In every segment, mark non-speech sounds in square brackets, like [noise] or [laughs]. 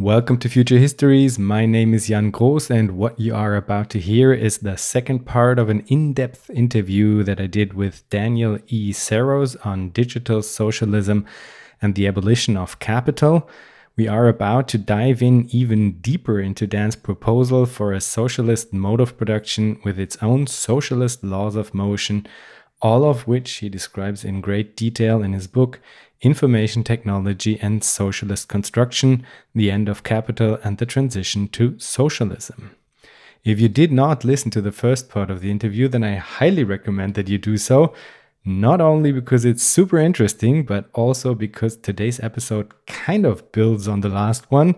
Welcome to Future Histories. My name is Jan Groos, and what you are about to hear is the second part of an in depth interview that I did with Daniel E. Saros on digital socialism and the abolition of capital. We are about to dive in even deeper into Dan's proposal for a socialist mode of production with its own socialist laws of motion, all of which he describes in great detail in his book Information Technology and Socialist Construction, the End of Capital and the Transition to Socialism. If you did not listen to the first part of the interview, then I highly recommend that you do so, not only because it's super interesting, but also because today's episode kind of builds on the last one.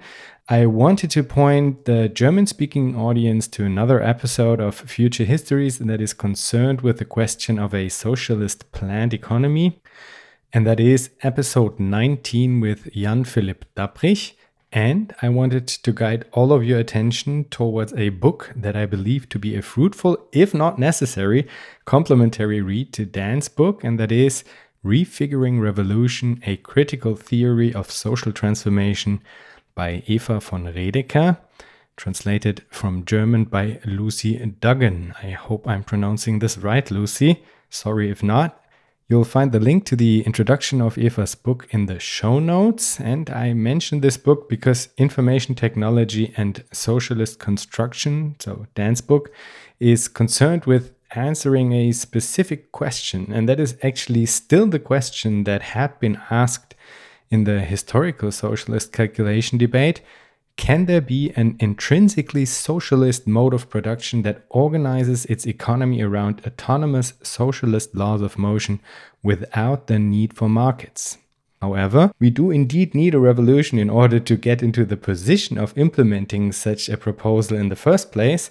I wanted to point the German speaking audience to another episode of Future Histories that is concerned with the question of a socialist planned economy and that is episode 19 with Jan Philipp Dapprich. And I wanted to guide all of your attention towards a book that I believe to be a fruitful, if not necessary, complementary read to Dan's book, and that is Refiguring Revolution A Critical Theory of Social Transformation by Eva von Redecker, translated from German by Lucy Duggan. I hope I'm pronouncing this right, Lucy. Sorry if not. You'll find the link to the introduction of Eva's book in the show notes. And I mentioned this book because Information Technology and Socialist Construction, so Dan's book, is concerned with answering a specific question. And that is actually still the question that had been asked in the historical socialist calculation debate can there be an intrinsically socialist mode of production that organizes its economy around autonomous socialist laws of motion without the need for markets? However, we do indeed need a revolution in order to get into the position of implementing such a proposal in the first place,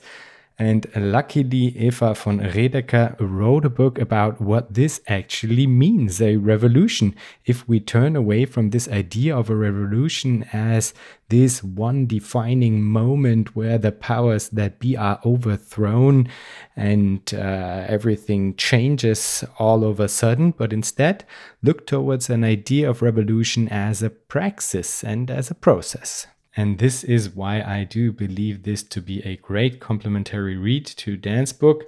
and luckily, Eva von Redecker wrote a book about what this actually means a revolution. If we turn away from this idea of a revolution as this one defining moment where the powers that be are overthrown and uh, everything changes all of a sudden, but instead look towards an idea of revolution as a praxis and as a process. And this is why I do believe this to be a great complementary read to Dan's book.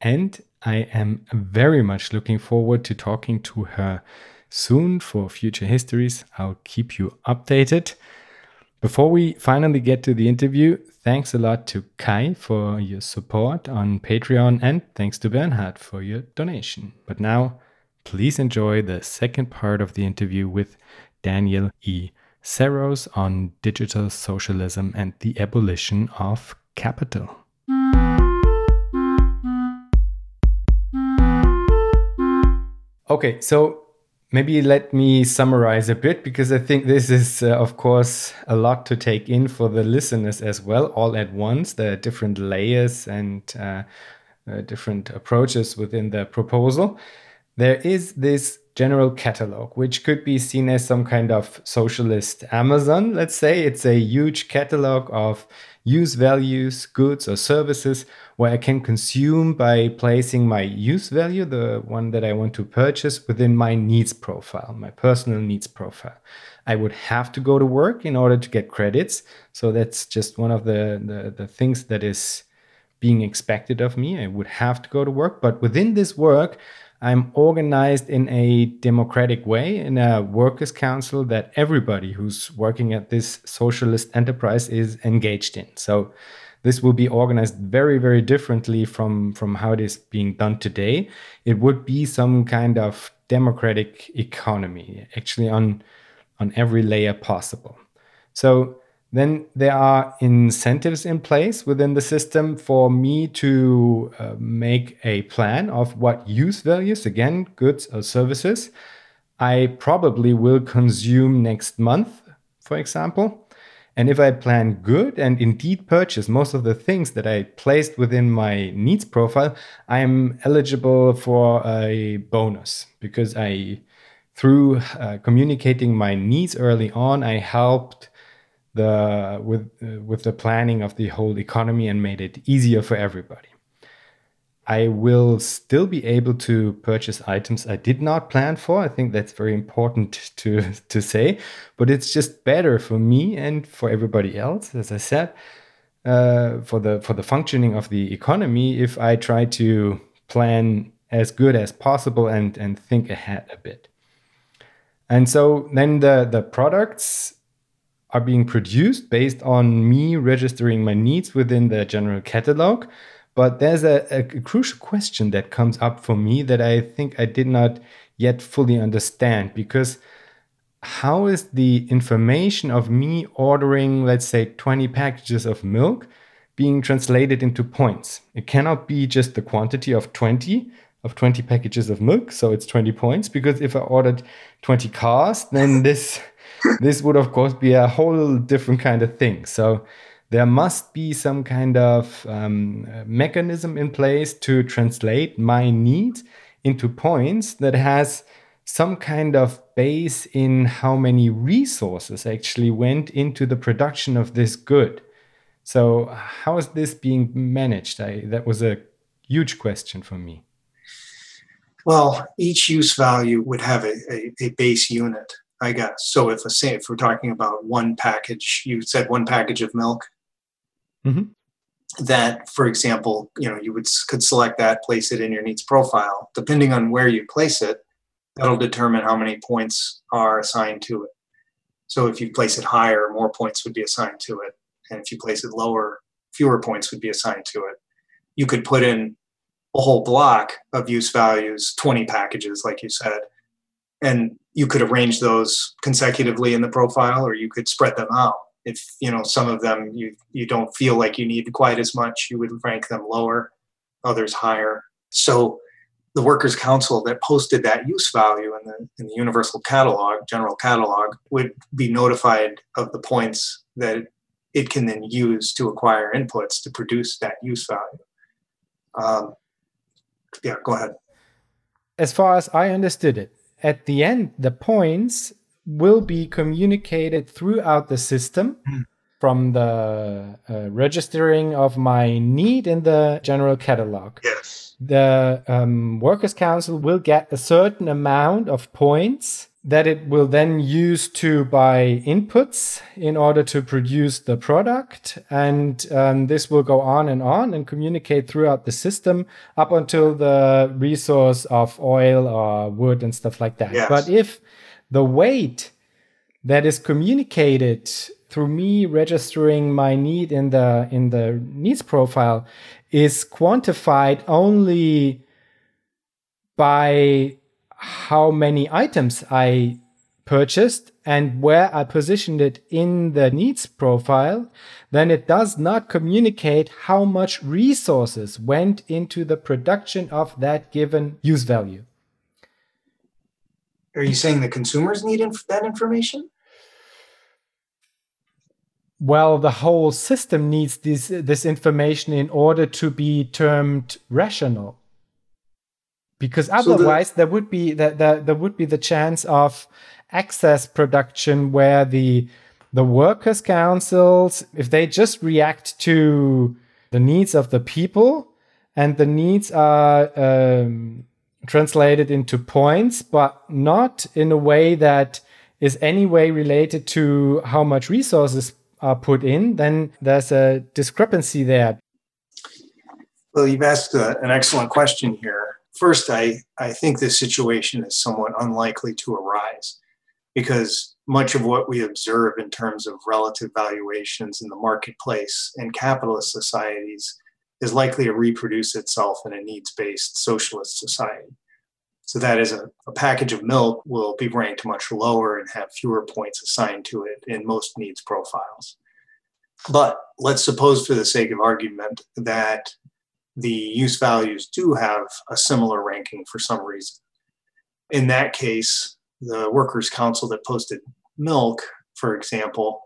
And I am very much looking forward to talking to her soon for future histories. I'll keep you updated. Before we finally get to the interview, thanks a lot to Kai for your support on Patreon and thanks to Bernhard for your donation. But now, please enjoy the second part of the interview with Daniel E. Saros on digital socialism and the abolition of capital. Okay, so maybe let me summarize a bit because I think this is, uh, of course, a lot to take in for the listeners as well, all at once. The different layers and uh, uh, different approaches within the proposal. There is this general catalog, which could be seen as some kind of socialist Amazon, let's say. It's a huge catalog of use values, goods, or services where I can consume by placing my use value, the one that I want to purchase, within my needs profile, my personal needs profile. I would have to go to work in order to get credits. So that's just one of the, the, the things that is being expected of me. I would have to go to work. But within this work, I'm organized in a democratic way in a workers' council that everybody who's working at this socialist enterprise is engaged in. So this will be organized very, very differently from, from how it is being done today. It would be some kind of democratic economy, actually on, on every layer possible. So then there are incentives in place within the system for me to uh, make a plan of what use values, again, goods or services, I probably will consume next month, for example. And if I plan good and indeed purchase most of the things that I placed within my needs profile, I'm eligible for a bonus because I, through uh, communicating my needs early on, I helped the with uh, with the planning of the whole economy and made it easier for everybody. I will still be able to purchase items I did not plan for. I think that's very important to, to say, but it's just better for me and for everybody else, as I said, uh, for the for the functioning of the economy. If I try to plan as good as possible and and think ahead a bit, and so then the the products are being produced based on me registering my needs within the general catalog but there's a, a, crucial question that comes up for me that I think I did not yet fully understand because how is the information of me ordering, let's say, 20 packages of milk being translated into points? It cannot be just the quantity of 20 of 20 packages of milk, so it's 20 points because if I ordered 20 cars, then this this would of course be a whole different kind of thing. So there must be some kind of um, mechanism in place to translate my needs into points that has some kind of base in how many resources actually went into the production of this good. So, how is this being managed? I, that was a huge question for me. Well, each use value would have a, a, a base unit, I guess. So, if, a, if we're talking about one package, you said one package of milk, Mm-hmm. That, for example, you know, you would could select that, place it in your needs profile. Depending on where you place it, that'll determine how many points are assigned to it. So if you place it higher, more points would be assigned to it, and if you place it lower, fewer points would be assigned to it. You could put in a whole block of use values, 20 packages, like you said, and you could arrange those consecutively in the profile, or you could spread them out. If you know some of them you you don't feel like you need quite as much you would rank them lower others higher. So the workers council that posted that use value in the, in the universal catalog general catalog would be notified of the points that it can then use to acquire inputs to produce that use value. Um, yeah go ahead. As far as i understood it at the end the points will be communicated throughout the system mm. from the uh, registering of my need in the general catalog. Yes. The um, Workers' Council will get a certain amount of points that it will then use to buy inputs in order to produce the product. And um, this will go on and on and communicate throughout the system up until the resource of oil or wood and stuff like that. Yes. But if the weight that is communicated through me registering my need in the in the needs profile is quantified only by how many items I purchased and where I positioned it in the needs profile, then it does not communicate how much resources went into the production of that given use value. Are you saying the consumers need inf- that information? Well, the whole system needs this this information in order to be termed rational. Because otherwise, so the, there would be that the, there would be the chance of excess production where the the workers' councils, if they just react to the needs of the people, and the needs are um, translated into points, but not in a way that is any way related to how much resources are put in, then there's a discrepancy there. Well, you've asked a, an excellent question here. First, I, I think this situation is somewhat unlikely to arise because much of what we observe in terms of relative valuations in the marketplace and capitalist societies is likely to reproduce itself in a needs based socialist society. So that is a, a, package of milk will be ranked much lower and have fewer points assigned to it in most needs profiles. But let's suppose, for the sake of argument, that the use values do have a similar ranking for some reason. In that case, the Workers' Council that posted milk, for example,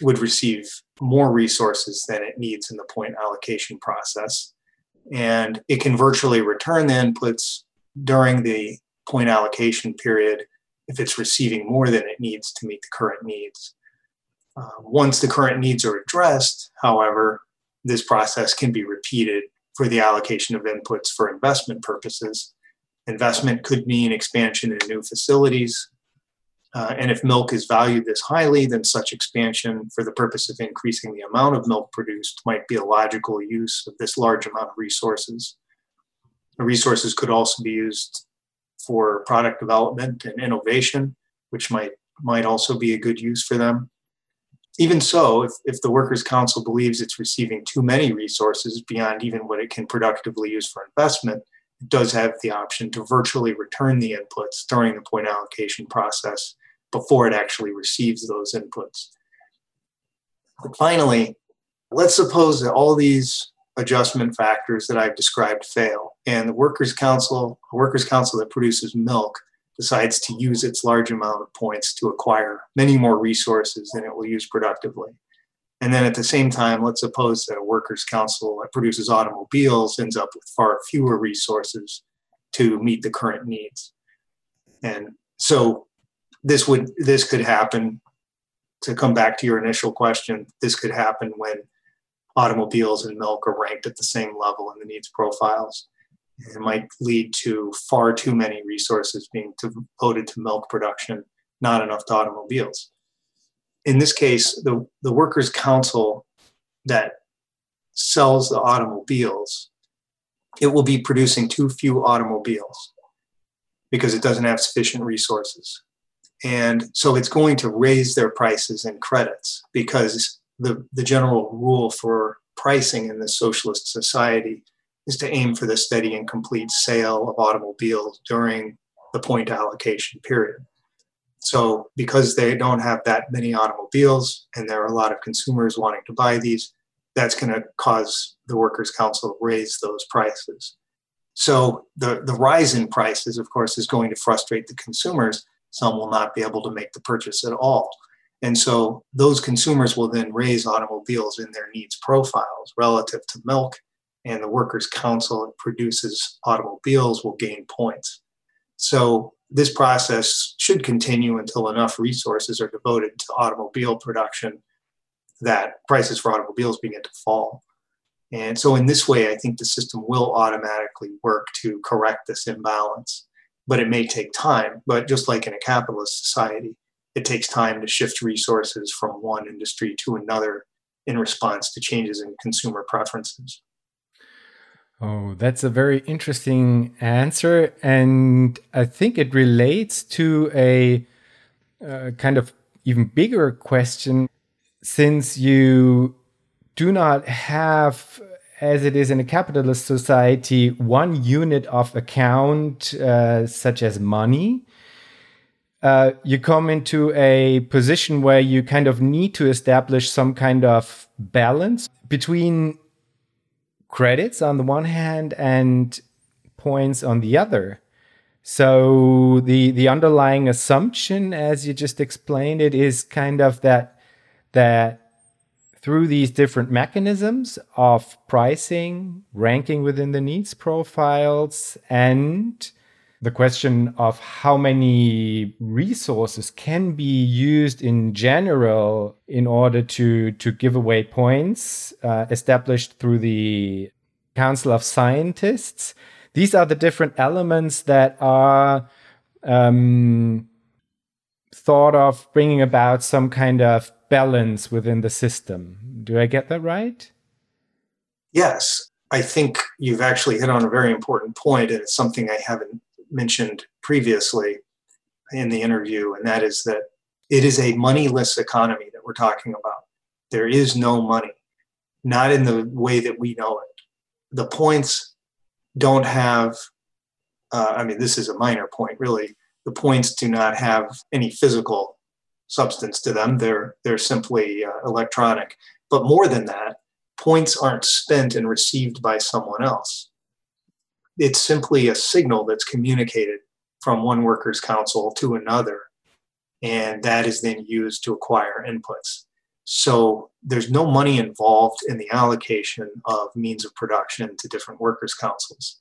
would receive more resources than it needs in the point allocation process. And it can virtually return the inputs during the point allocation period if it's receiving more than it needs to meet the current needs. Uh, once the current needs are addressed, however, this process can be repeated for the allocation of inputs for investment purposes. Investment could mean expansion in new facilities. Uh, and if milk is valued this highly, then such expansion for the purpose of increasing the amount of milk produced might be a logical use of this large amount of resources. The resources could also be used for product development and innovation, which might might also be a good use for them. Even so, if, if the Workers' Council believes it's receiving too many resources beyond even what it can productively use for investment, it does have the option to virtually return the inputs during the point allocation process before it actually receives those inputs. But finally, let's suppose that all these adjustment factors that I've described fail, and the workers' council, a workers' council that produces milk, decides to use its large amount of points to acquire many more resources than it will use productively. And then at the same time, let's suppose that a workers' council that produces automobiles ends up with far fewer resources to meet the current needs. And so this would this could happen to come back to your initial question, this could happen when automobiles and milk are ranked at the same level in the needs profiles. It might lead to far too many resources being devoted to milk production, not enough to automobiles. In this case, the, the workers' council that sells the automobiles, it will be producing too few automobiles because it doesn't have sufficient resources. And so it's going to raise their prices and credits because the, the general rule for pricing in this socialist society is to aim for the steady and complete sale of automobiles during the point allocation period. So, because they don't have that many automobiles and there are a lot of consumers wanting to buy these, that's going to cause the Workers' Council to raise those prices. So, the, the rise in prices, of course, is going to frustrate the consumers. Some will not be able to make the purchase at all. And so those consumers will then raise automobiles in their needs profiles relative to milk, and the Workers' Council that produces automobiles will gain points. So this process should continue until enough resources are devoted to automobile production that prices for automobiles begin to fall. And so, in this way, I think the system will automatically work to correct this imbalance. But it may take time. But just like in a capitalist society, it takes time to shift resources from one industry to another in response to changes in consumer preferences. Oh, that's a very interesting answer. And I think it relates to a uh, kind of even bigger question since you do not have, as it is in a capitalist society, one unit of account, uh, such as money uh, you come into a position where you kind of need to establish some kind of balance between credits on the one hand and points on the other. So the the underlying assumption, as you just explained it, is kind of that that through these different mechanisms of pricing, ranking within the needs profiles, and the question of how many resources can be used in general in order to to give away points uh, established through the council of scientists. These are the different elements that are um, thought of bringing about some kind of balance within the system. Do i get that right? Yes. I think you've actually hit on a very important point and it's something i haven't mentioned previously in the interview, and that is that it is a moneyless economy that we're talking about. There is no money, not in the way that we know it. The points don't have, uh, I mean, this is a minor point, really. The points do not have any physical substance to them, they're, they're simply uh, electronic. But more than that, points aren't spent and received by someone else it's simply a signal that's communicated from one workers council to another and that is then used to acquire inputs. So there's no money involved in the allocation of means of production to different workers councils.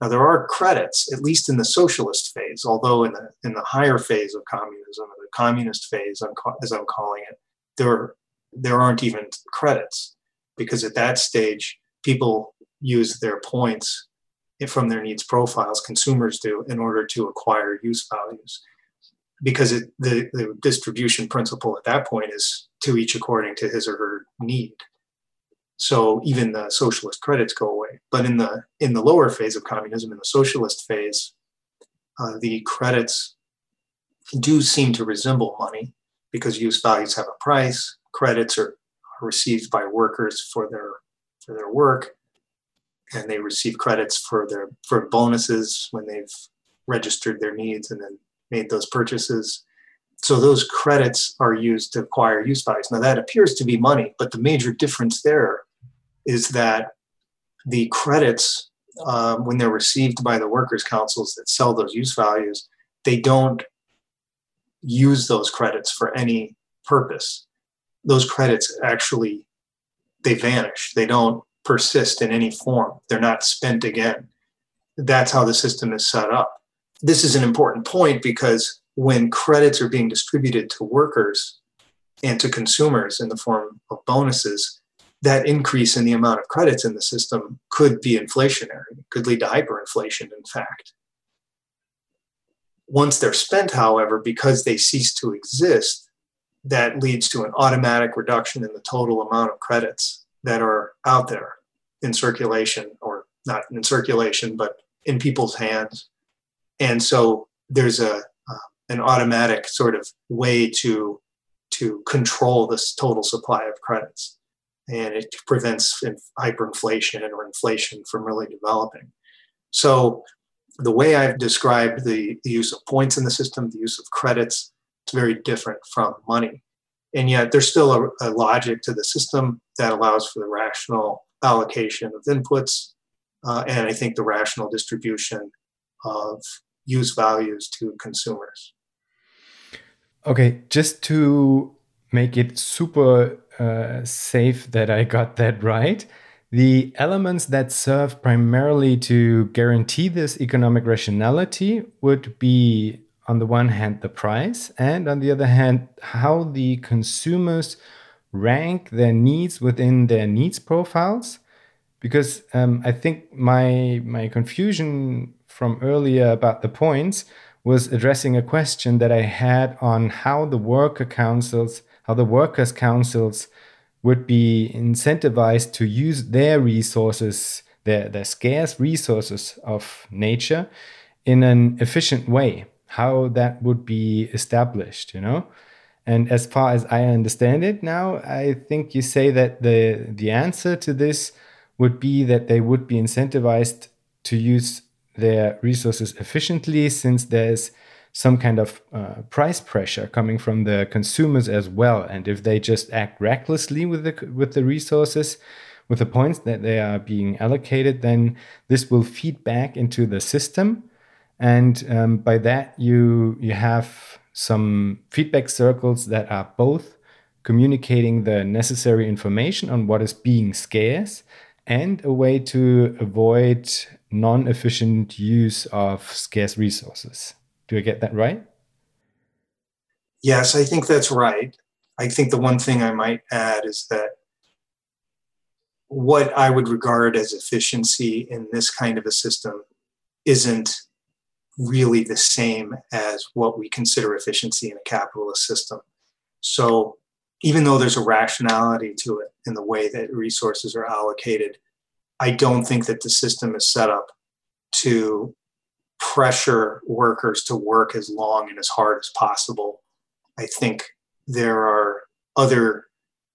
Now there are credits at least in the socialist phase although in the in the higher phase of communism or the communist phase as i'm calling it there there aren't even credits because at that stage people use their points from their needs profiles, consumers do, in order to acquire use values. Because it, the, the distribution principle at that point is to each according to his or her need. So even the socialist credits go away. But in the in the lower phase of communism, in the socialist phase, uh, the credits do seem to resemble money because use values have a price. Credits are, are received by workers for their for their work, and they receive credits for their for bonuses when they've registered their needs and then made those purchases. So those credits are used to acquire use values. Now that appears to be money, but the major difference there is that the credits, um, when they're received by the workers' councils that sell those use values, they don't use those credits for any purpose. Those credits actually they vanish. They don't persist in any form. They're not spent again. That's how the system is set up. This is an important point because when credits are being distributed to workers and to consumers in the form of bonuses, that increase in the amount of credits in the system could be inflationary, could lead to hyperinflation, in fact. Once they're spent, however, because they cease to exist, that leads to an automatic reduction in the total amount of credits that are out there in circulation, or not in circulation, but in people's hands. And so there's a uh, an automatic sort of way to to control this total supply of credits and it prevents hyperinflation or inflation from really developing. So, the way I've described the, the use of points in the system, the use of credits, it's very different from money. And yet, there's still a, a logic to the system that allows for the rational allocation of inputs, uh, and I think the rational distribution of use values to consumers. Okay, just to make it super uh, safe that I got that right. The elements that serve primarily to guarantee this economic rationality would be, on the one hand, the price, and on the other hand, how the consumers rank their needs within their needs profiles. Because um, I think my my confusion from earlier about the points was addressing a question that I had on how the worker councils how the workers' councils would be incentivized to use their resources, their, their scarce resources of nature, in an efficient way. How that would be established, you know? And as far as I understand it now, I think you say that the the answer to this would be that they would be incentivized to use their resources efficiently since there's some kind of uh, price pressure coming from the consumers as well. And if they just act recklessly with the with the resources, with the points that they are being allocated, then this will feed back into the system, and um, by that you you have some feedback circles that are both communicating the necessary information on what is being scarce and a way to avoid non-efficient use of scarce resources. Do I get that right? Yes, I think that's right. I think the one thing I might add is that what I would regard as efficiency in this kind of a system isn't really the same as what we consider efficiency in a capitalist system. So, even though there's a rationality to it in the way that resources are allocated, I don't think that the system is set up to pressure workers to work as long and as hard as possible. I think there are other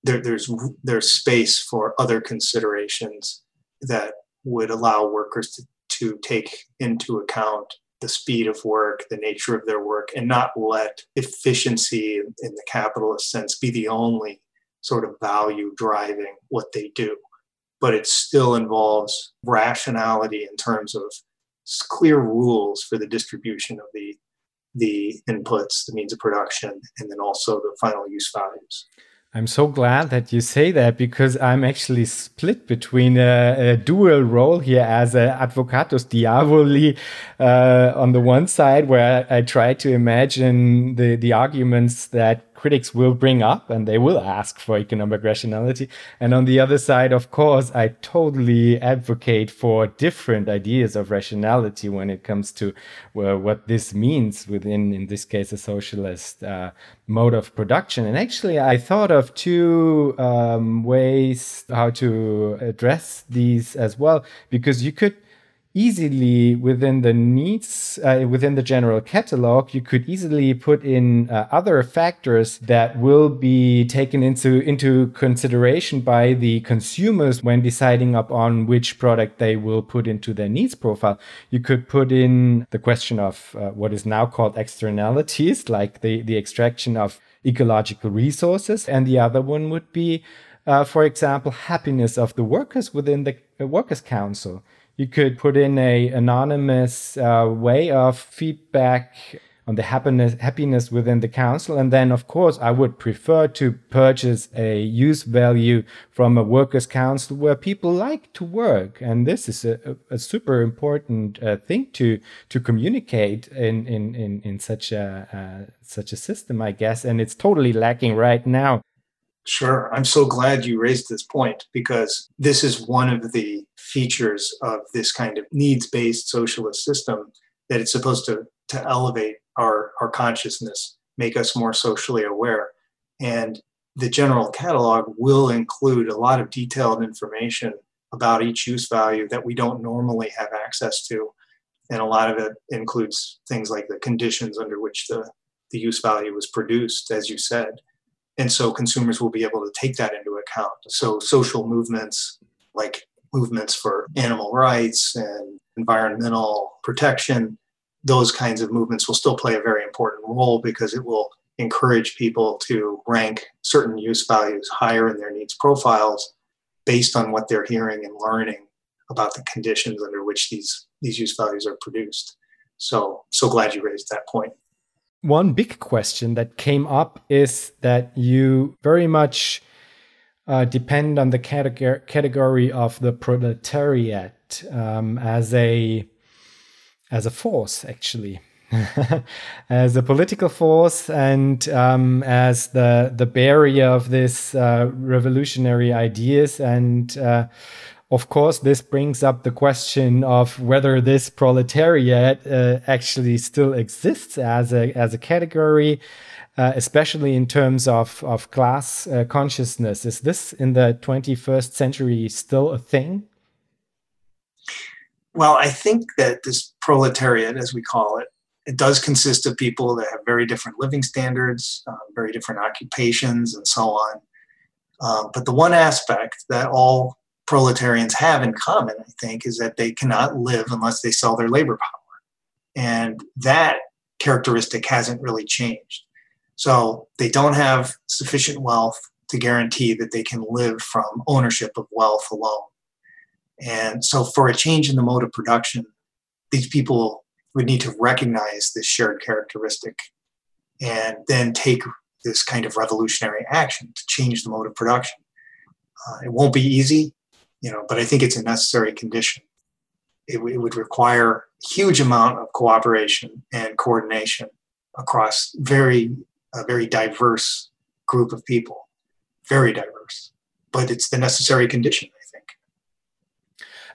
there, there's there's space for other considerations that would allow workers to, to take into account the speed of work, the nature of their work, and not let efficiency in the capitalist sense be the only sort of value driving what they do. But it still involves rationality in terms of clear rules for the distribution of the the inputs, the means of production, and then also the final use values. I'm so glad that you say that because I'm actually split between a, a dual role here as an advocatus diaboli uh, on the one side, where I, I, try to imagine the, the arguments that critics will bring up and they will ask for economic rationality. And on the other side, of course, I totally advocate for different ideas of rationality when it comes to well, what this means within, in this case, a socialist uh, mode of production. And actually, I thought of two um, ways how to address these as well, because you could easily within the needs uh, within the general catalog you could easily put in uh, other factors that will be taken into into consideration by the consumers when deciding upon which product they will put into their needs profile. You could put in the question of uh, what is now called externalities [laughs] like the the extraction of ecological resources. And the other one would be uh, for example happiness of the workers within the workers council you could put in a anonymous uh, way of feedback on the happiness happiness within the council. And then of course i would prefer to purchase a use value from a workers council where people like to work. And this is a, a super important uh, thing to to communicate in in in, in such a uh, such a system i guess. And it's totally lacking right now Sure. I'm so glad you raised this point because this is one of the features of this kind of needs based socialist system that it's supposed to, to elevate our, our consciousness, make us more socially aware. And the general catalog will include a lot of detailed information about each use value that we don't normally have access to. And a lot of it includes things like the conditions under which the, the use value was produced, as you said and so consumers will be able to take that into account. So social movements like movements for animal rights and environmental protection, those kinds of movements will still play a very important role because it will encourage people to rank certain use values higher in their needs profiles based on what they're hearing and learning about the conditions under which these, these use values are produced. So, so glad you raised that point. One big question that came up is that you very much uh, depend on the category category of the proletariat um, as a as a force, actually, [laughs] as a political force, and um, as the the barrier of this uh, revolutionary ideas and. Uh, of course, this brings up the question of whether this proletariat uh, actually still exists as a as a category, uh, especially in terms of of class uh, consciousness. Is this in the 21st century still a thing? Well, I think that this proletariat, as we call it, it does consist of people that have very different living standards, uh, very different occupations, and so on. Um, but the one aspect that all proletarians have in common, I think, is that they cannot live unless they sell their labor power. And that characteristic hasn't really changed. So they don't have sufficient wealth to guarantee that they can live from ownership of wealth alone. And so, for a change in the mode of production, these people would need to recognize this shared characteristic and then take this kind of revolutionary action to change the mode of production. Uh, it won't be easy you know, but I think it's a necessary condition. It, it would require huge amount of cooperation and coordination across very a very diverse group of people, very diverse. But it's the necessary condition, I think.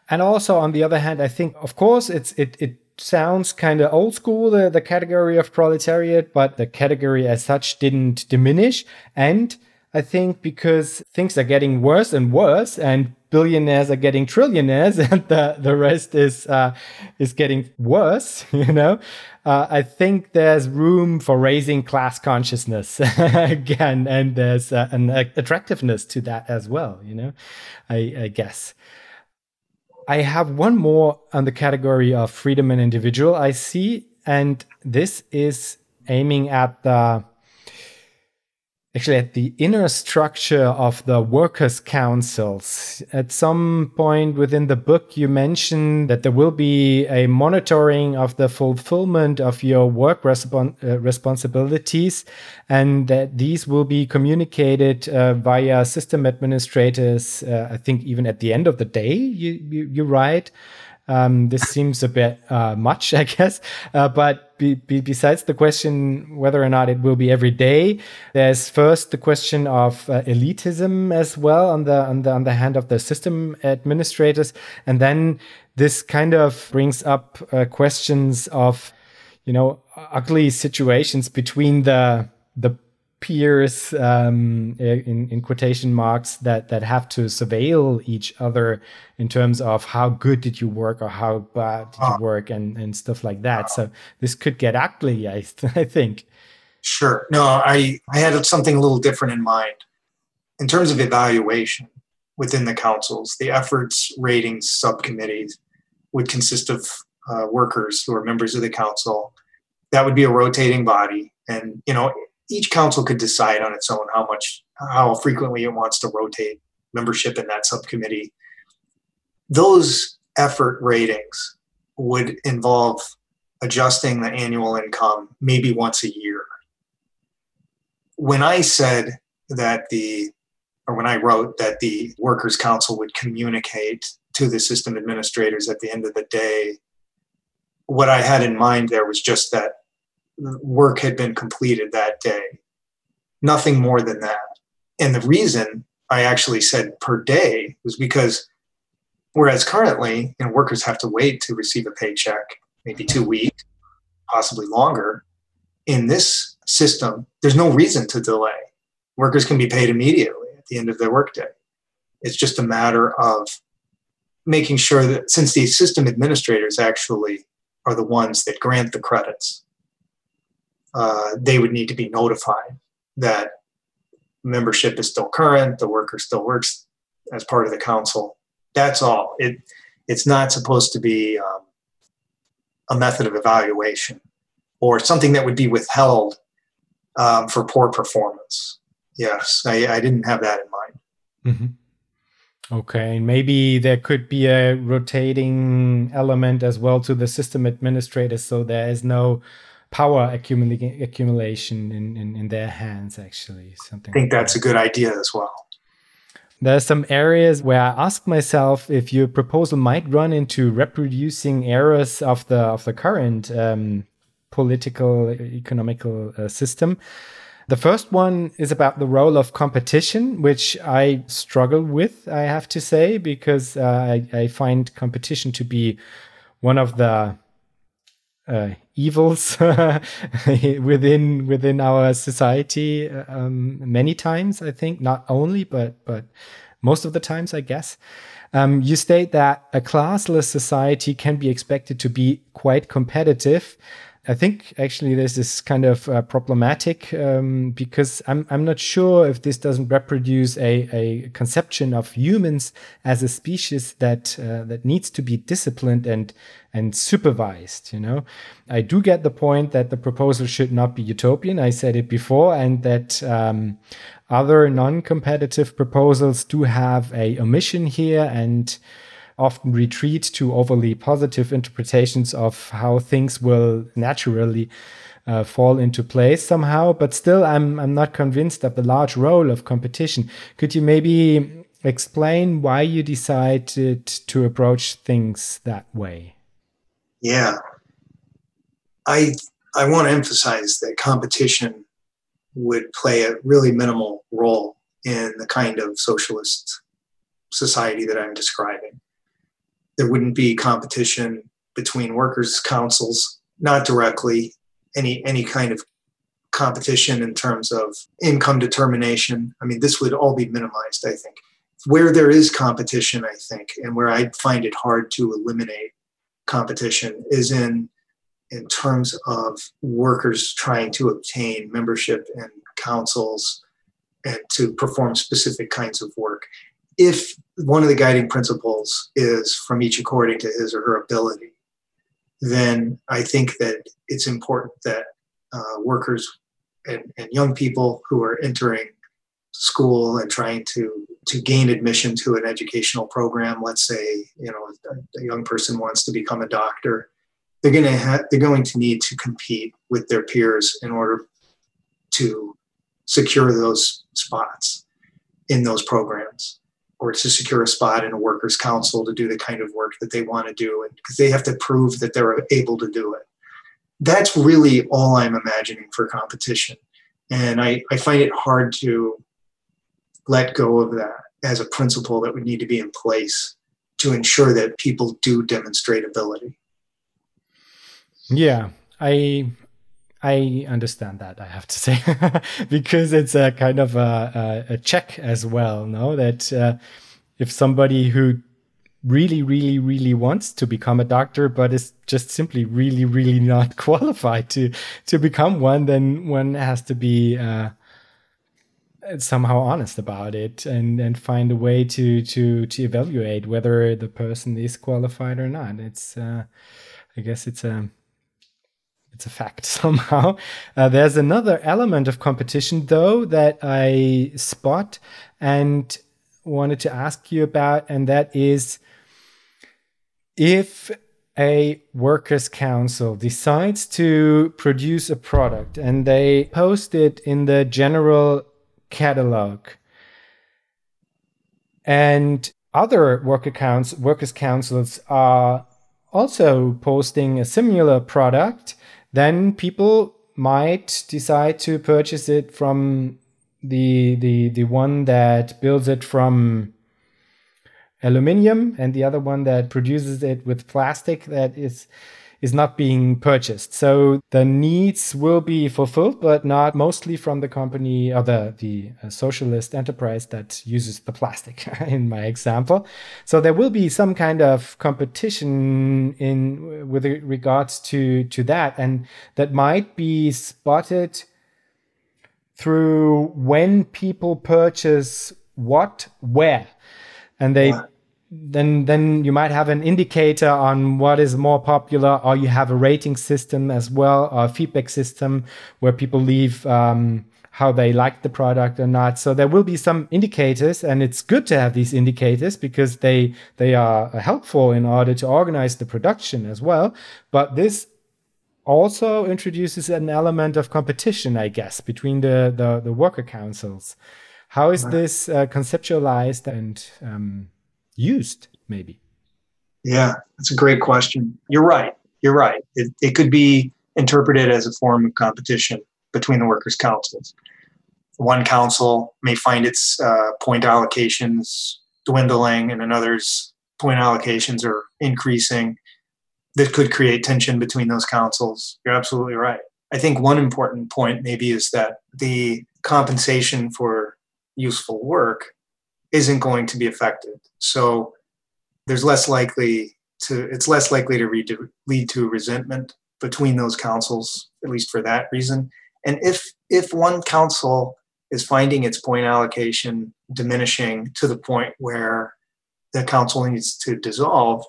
And also, on the other hand, I think, of course, it's it it sounds kind of old school the, the category of proletariat but the category as such didn't diminish and i think because things are getting worse and worse and billionaires are getting trillionaires [laughs] and the, the rest is uh, is getting worse [laughs] you know uh, i think there's room for raising class consciousness [laughs] again and there's uh, an attractiveness to that as well you know I, I guess. I have one more on the category of freedom and individual i see and this is aiming at the actually at the inner structure of the workers' councils. At some point within the book, you mentioned that there will be a monitoring of the fulfillment of your work respon uh, responsibilities, and that these will be communicated uh, via system administrators. Uh, I think even at the end of the day, you you, you write. Um, this seems a bit uh, much, [laughs] I guess. Uh, but be, be, besides the question whether or not it will be every day, there's first the question of uh, elitism as well on the on the on the hand of the system administrators, and then this kind of brings up uh, questions of, you know, ugly situations between the the peers um, in, in quotation marks that that have to surveil each other in terms of how good did you work or how bad did you ah. work and and stuff like that. So this could get ugly i, [laughs] I think. Sure. No i i had something a little different in mind. In terms of evaluation within the councils the efforts ratings subcommittees would consist of uh, workers who are members of the council. That would be a rotating body and you know each council could decide on its own how much how frequently it wants to rotate membership in that subcommittee. Those effort ratings would involve adjusting the annual income maybe once a year. When i said that the or when i wrote that the workers council would communicate to the system administrators at the end of the day what i had in mind there was just that work had been completed that day. Nothing more than that. And the reason I actually said per day was because whereas currently, you know, workers have to wait to receive a paycheck, maybe two weeks, possibly longer. In this system, there's no reason to delay. Workers can be paid immediately at the end of their workday. It's just a matter of making sure that since the system administrators actually are the ones that grant the credits, uh, they would need to be notified that membership is still current, the worker still works as part of the council. That's all. It it's not supposed to be um, a method of evaluation or something that would be withheld um, for poor performance. Yes, I, I, didn't have that in mind. Mm-hmm. Okay, maybe there could be a rotating element as well to the system administrators, so there is no power accumula- accumulation in, in, in, their hands, actually. Something I think like that's that. a good idea as well. There are some areas where I ask myself if your proposal might run into reproducing errors of the of the current um, political economical uh, system. The first one is about the role of competition, which I struggle with, I have to say, because uh, I, I, find competition to be one of the uh, evils [laughs] within within our society um, many times. I think not only, but but most of the times, I guess. Um, you state that a classless society can be expected to be quite competitive, I think actually this is kind of uh, problematic um, because I'm I'm not sure if this doesn't reproduce a, a conception of humans as a species that uh, that needs to be disciplined and and supervised. You know, I do get the point that the proposal should not be utopian. I said it before, and that um, other non-competitive proposals do have a omission here and often retreat to overly positive interpretations of how things will naturally uh, fall into place somehow. But still, I'm I'm not convinced of the large role of competition. Could you maybe explain why you decided to approach things that way? Yeah, I I want to emphasize that competition would play a really minimal role in the kind of socialist society that I'm describing there wouldn't be competition between workers' councils, not directly, any any kind of competition in terms of income determination. I mean, this would all be minimized, I think. Where there is competition, I think, and where I find it hard to eliminate competition is in in terms of workers trying to obtain membership in councils and to perform specific kinds of work if one of the guiding principles is from each according to his or her ability, then I think that it's important that uh, workers and, and young people who are entering school and trying to to gain admission to an educational program let's say you know a, a young person wants to become a doctor they're going to have they're going to need to compete with their peers in order to secure those spots in those programs or to secure a spot in a workers' council to do the kind of work that they want to do, because they have to prove that they're able to do it. That's really all I'm imagining for competition. And I, I find it hard to let go of that as a principle that would need to be in place to ensure that people do demonstrate ability. Yeah, I I understand that. I have to [laughs] say because it's a kind of a, a, a check as well. No, that uh, if somebody who really, really, really wants to become a doctor, but is just simply really, really not [laughs] qualified to to become one, then one has to be uh, somehow honest about it and and find a way to to to evaluate whether the person is qualified or not. It's uh, I guess it's a it's a fact [laughs] somehow. Uh, there's another element of competition though that I spot and wanted to ask you about, and that is if a workers' council decides to produce a product and they post it in the general catalog and other work accounts workers councils are also posting a similar product then people might decide to purchase it from the the the one that builds it from aluminium and the other one that produces it with plastic that is is not being purchased. So the needs will be fulfilled, but not mostly from the company or the, the uh, socialist enterprise that uses the plastic [laughs] in my example. So there will be some kind of competition in with regards to, to that. And that might be spotted through when people purchase what, where. And they then then you might have an indicator on what is more popular. Or you have a rating system as well or a feedback system where people leave um, how they like the product or not. So there will be some indicators and it's good to have these indicators because they they are helpful in order to organize the production as well. But this also introduces an element of competition i guess between the the, the worker councils. How is this uh, conceptualized and um, used, maybe? Yeah, that's a great question. You're right. You're right. It, it could be interpreted as a form of competition between the workers' councils. One council may find its uh, point allocations dwindling, and another's point allocations are increasing. That could create tension between those councils. You're absolutely right. I think one important point maybe is that the compensation for useful work isn't going to be affected. So there's less likely to it's less likely to lead to, lead to resentment between those councils, at least for that reason. And if if one council is finding its point allocation diminishing to the point where the council needs to dissolve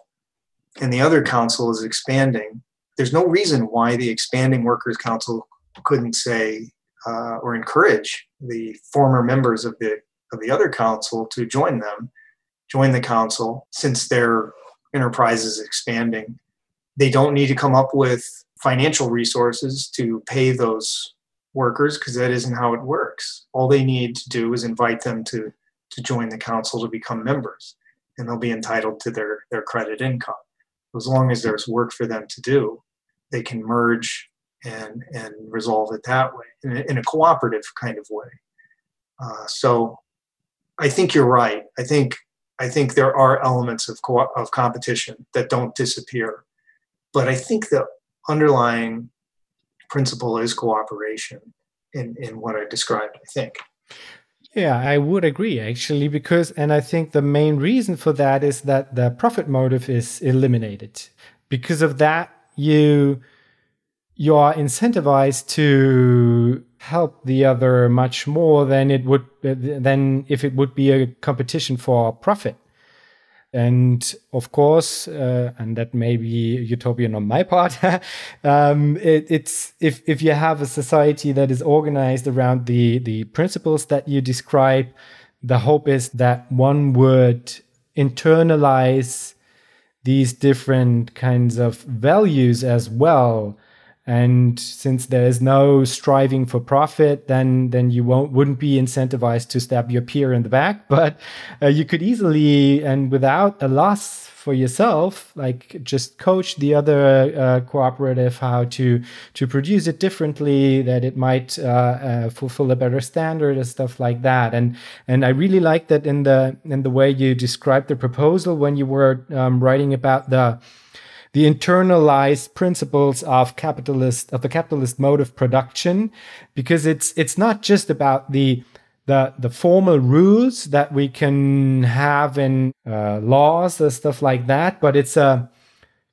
and the other council is expanding, there's no reason why the expanding workers council couldn't say uh, or encourage the former members of the of the other council to join them, join the council since their enterprise is expanding. They don't need to come up with financial resources to pay those workers because that isn't how it works. All they need to do is invite them to, to join the council to become members, and they'll be entitled to their, their credit income. As long as there's work for them to do, they can merge and, and resolve it that way in a, in a cooperative kind of way. Uh, so I think you're right. I think I think there are elements of co- of competition that don't disappear, but I think the underlying principle is cooperation in in what I described. I think. Yeah, I would agree actually, because, and I think the main reason for that is that the profit motive is eliminated. Because of that, you you are incentivized to help the other much more than it would than if it would be a competition for profit. And of course uh, and that may be utopian on my part [laughs] um, it, it's if if you have a society that is organized around the the principles that you describe the hope is that one would internalize these different kinds of values as well and since there is no striving for profit then then you won't wouldn't be incentivized to stab your peer in the back. [laughs] But uh, you could easily and without a loss for yourself like just coach the other uh, cooperative how to to produce it differently that it might uh, uh, fulfill a better standard and stuff like that. And and i really like that in the in the way you described the proposal when you were um, writing about the the internalized principles of capitalist of the capitalist mode of production because it's it's not just about the the the formal rules that we can have in uh, laws and stuff like that but it's a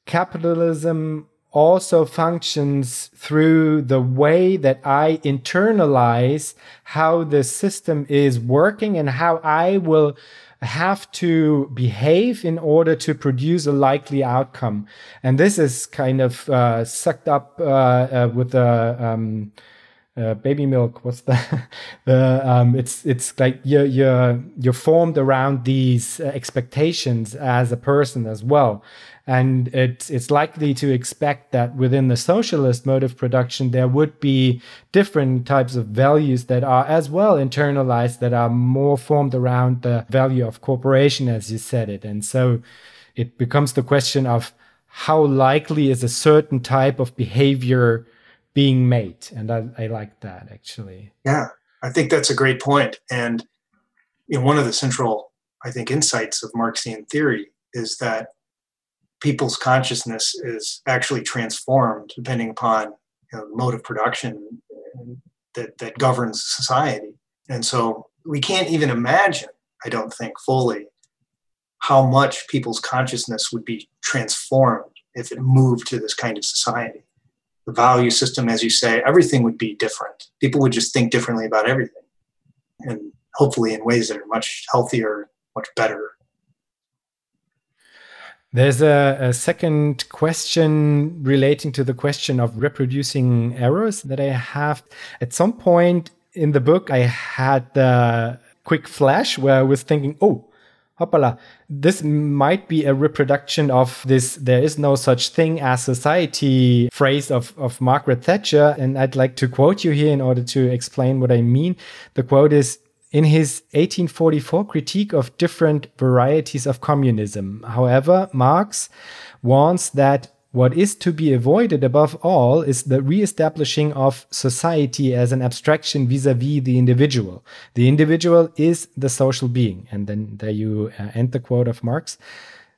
capitalism also functions through the way that I internalize how the system is working and how I will have to behave in order to produce a likely outcome. And this is kind of uh, sucked up uh, uh, with the um, uh, baby milk. What's the [laughs] the um, it's it's like you're you're you're formed around these uh, expectations as a person as well and it's it's likely to expect that within the socialist mode of production there would be different types of values that are as well internalized that are more formed around the value of cooperation as you said it. And so it becomes the question of how likely is a certain type of behavior being made? And i, I like that actually. Yeah i think that's a great point. And you know, one of the central i think insights of marxian theory is that people's consciousness is actually transformed depending upon you know, the mode of production that, that governs society. And so we can't even imagine, I don't think, fully how much people's consciousness would be transformed if it moved to this kind of society. The value system, as you say, everything would be different. People would just think differently about everything. And hopefully in ways that are much healthier, much better there's a, a, second question relating to the question of reproducing errors that I have. At some point in the book, I had the quick flash where I was thinking, oh, hoppala, this might be a reproduction of this there is no such thing as society phrase of, of Margaret Thatcher. And I'd like to quote you here in order to explain what I mean. The quote is in his 1844 critique of different varieties of communism. However, Marx warns that what is to be avoided above all is the re-establishing of society as an abstraction vis-a-vis the individual. The individual is the social being. And then there you uh, end the quote of Marx.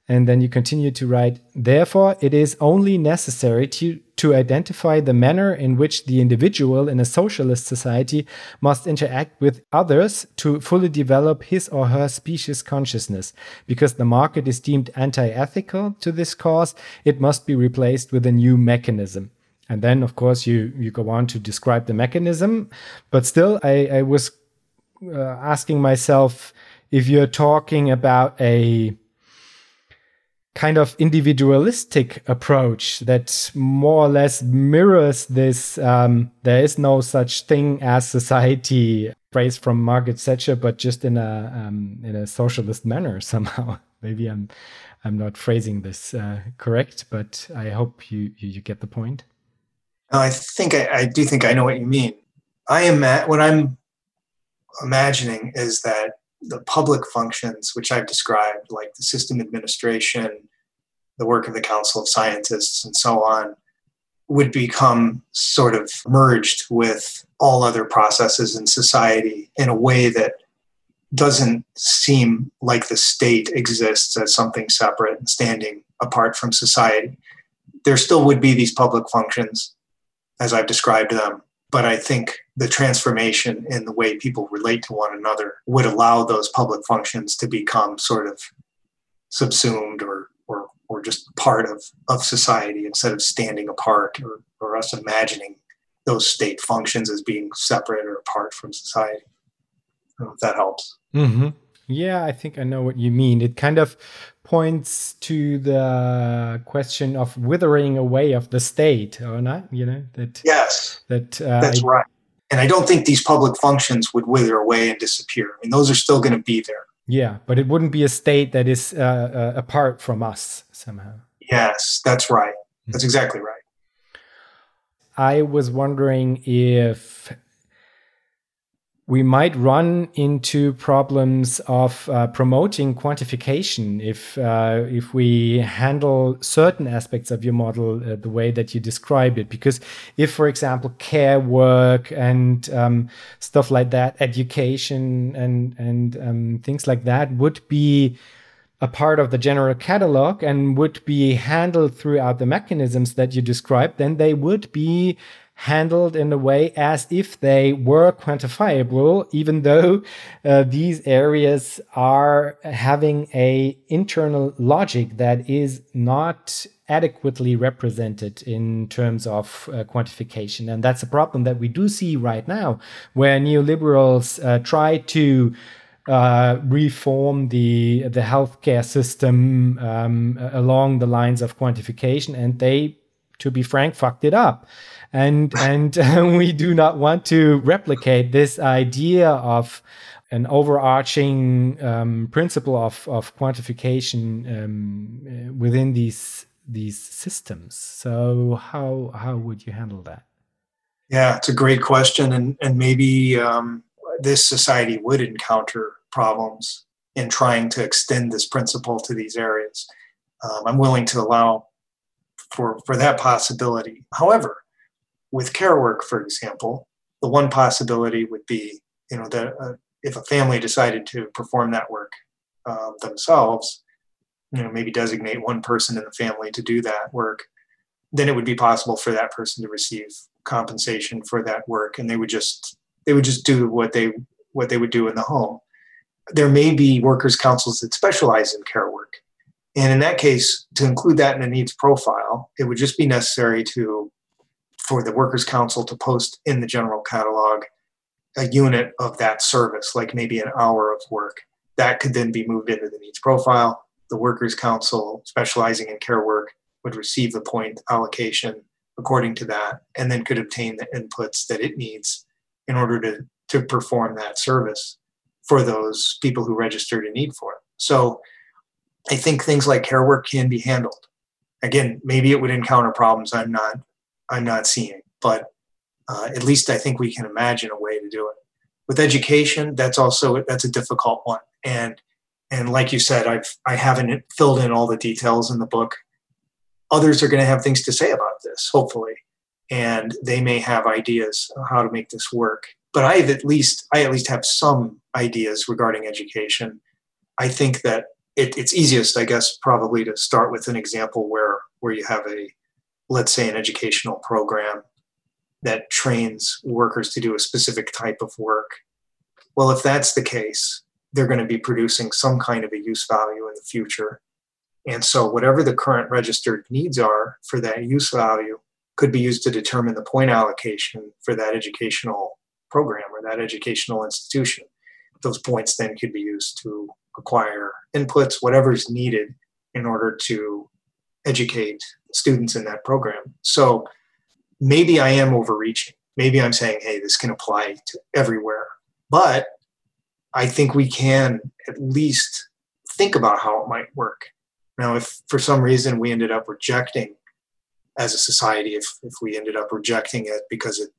And then you continue to write, therefore, it is only necessary to, to identify the manner in which the individual in a socialist society must interact with others to fully develop his or her species consciousness. Because the market is deemed anti ethical to this cause, it must be replaced with a new mechanism. And then, of course, you, you go on to describe the mechanism. But still, I, I was uh, asking myself if you're talking about a kind of individualistic approach that more or less mirrors this um, there is no such thing as society phrase from Margaret Thatcher, but just in a um, in a socialist manner [laughs] somehow. Maybe I'm I'm not phrasing this uh, correct, but I hope you, you, you get the point. I think I, I, do think I know what you mean. I am at, what I'm imagining is that the public functions, which I've described, like the system administration, the work of the Council of Scientists, and so on, would become sort of merged with all other processes in society in a way that doesn't seem like the state exists as something separate and standing apart from society. There still would be these public functions as I've described them, but I think the transformation in the way people relate to one another would allow those public functions to become sort of subsumed or or or just part of of society instead of standing apart or, or us imagining those state functions as being separate or apart from society. if that helps. Mm-hmm. Yeah, I think I know what you mean. It kind of points to the question of withering away of the state, or not? You know that. Yes, that uh, that's right. And I don't think these public functions would wither away and disappear. I mean, those are still going to be there. Yeah, but it wouldn't be a state that is uh, uh, apart from us somehow. Yes, that's right. That's mm-hmm. exactly right. I was wondering if we might run into problems of uh, promoting quantification if uh, if we handle certain aspects of your model uh, the way that you described it. Because if, for example, care work and um, stuff like that, education and and um, things like that would be a part of the general catalog and would be handled throughout the mechanisms that you described, then they would be handled in a way as if they were quantifiable, even though uh, these areas are having a internal logic that is not adequately represented in terms of uh, quantification. And that's a problem that we do see right now, where neoliberals uh, try to uh, reform the the healthcare system um, along the lines of quantification, and they, to be frank, fucked it up and [laughs] and we do not want to replicate this idea of an overarching um, principle of, of quantification um, uh, within these these systems. So how how would you handle that? Yeah, it's a great question, and and maybe um, this society would encounter problems in trying to extend this principle to these areas. Um, I'm willing to allow for for that possibility. However, with care work, for example, the one possibility would be, you know, that uh, if a family decided to perform that work um, themselves, you know, maybe designate one person in the family to do that work, then it would be possible for that person to receive compensation for that work, and they would just they would just do what they what they would do in the home. There may be workers' councils that specialize in care work. And in that case, to include that in a needs profile, it would just be necessary to for the Workers' Council to post in the general catalog a unit of that service, like maybe an hour of work. That could then be moved into the needs profile. The Workers' Council, specializing in care work, would receive the point allocation according to that, and then could obtain the inputs that it needs in order to, to perform that service for those people who registered a need for it. So I think things like care work can be handled. Again, maybe it would encounter problems I'm not I'm not seeing. But uh, at least I think we can imagine a way to do it. With education, that's also that's a difficult one, and and like you said, I've I haven't filled in all the details in the book. Others are going to have things to say about this, hopefully, and they may have ideas how to make this work. But I have at least I at least have some ideas regarding education. I think that it, it's easiest, I guess, probably to start with an example where where you have a let's say, an educational program that trains workers to do a specific type of work. Well, if that's the case, they're going to be producing some kind of a use value in the future. And so, whatever the current registered needs are for that use value could be used to determine the point allocation for that educational program or that educational institution. Those points then could be used to acquire inputs, whatever's needed in order to educate students in that program. So maybe I am overreaching. Maybe I'm saying, hey, this can apply to everywhere. But I think we can at least think about how it might work. Now, if for some reason we ended up rejecting as a society, if, if we ended up rejecting it because it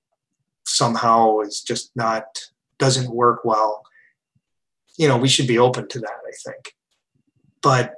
somehow is just not, doesn't work well, you know, we should be open to that, I think. But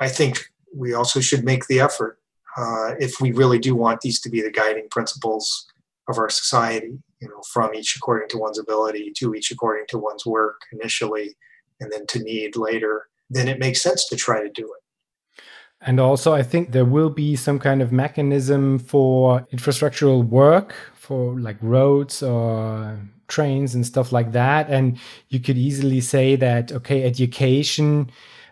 I think we also should make the effort uh, if we really do want these to be the guiding principles of our society, you know, from each according to one's ability to each according to one's work initially, and then to need later, then it makes sense to try to do it. And also, I think there will be some kind of mechanism for infrastructural work for like roads or trains and stuff like that. And you could easily say that, okay, education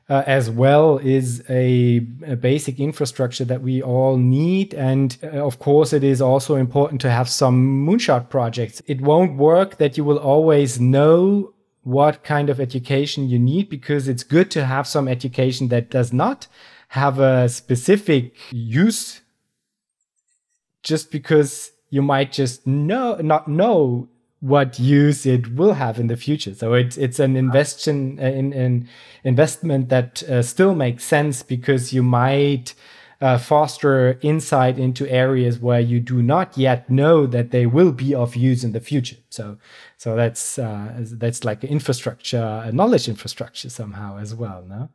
uh, as well is a, a, basic infrastructure that we all need. And uh, of course, it is also important to have some moonshot projects. It won't work that you will always know what kind of education you need because it's good to have some education that does not have a specific use just because you might just know not know what use it will have in the future. So it's it's an investment uh, in, in investment that uh, still makes sense because you might uh, foster insight into areas where you do not yet know that they will be of use in the future. So, so that's uh, that's like infrastructure, a knowledge infrastructure somehow as well. No.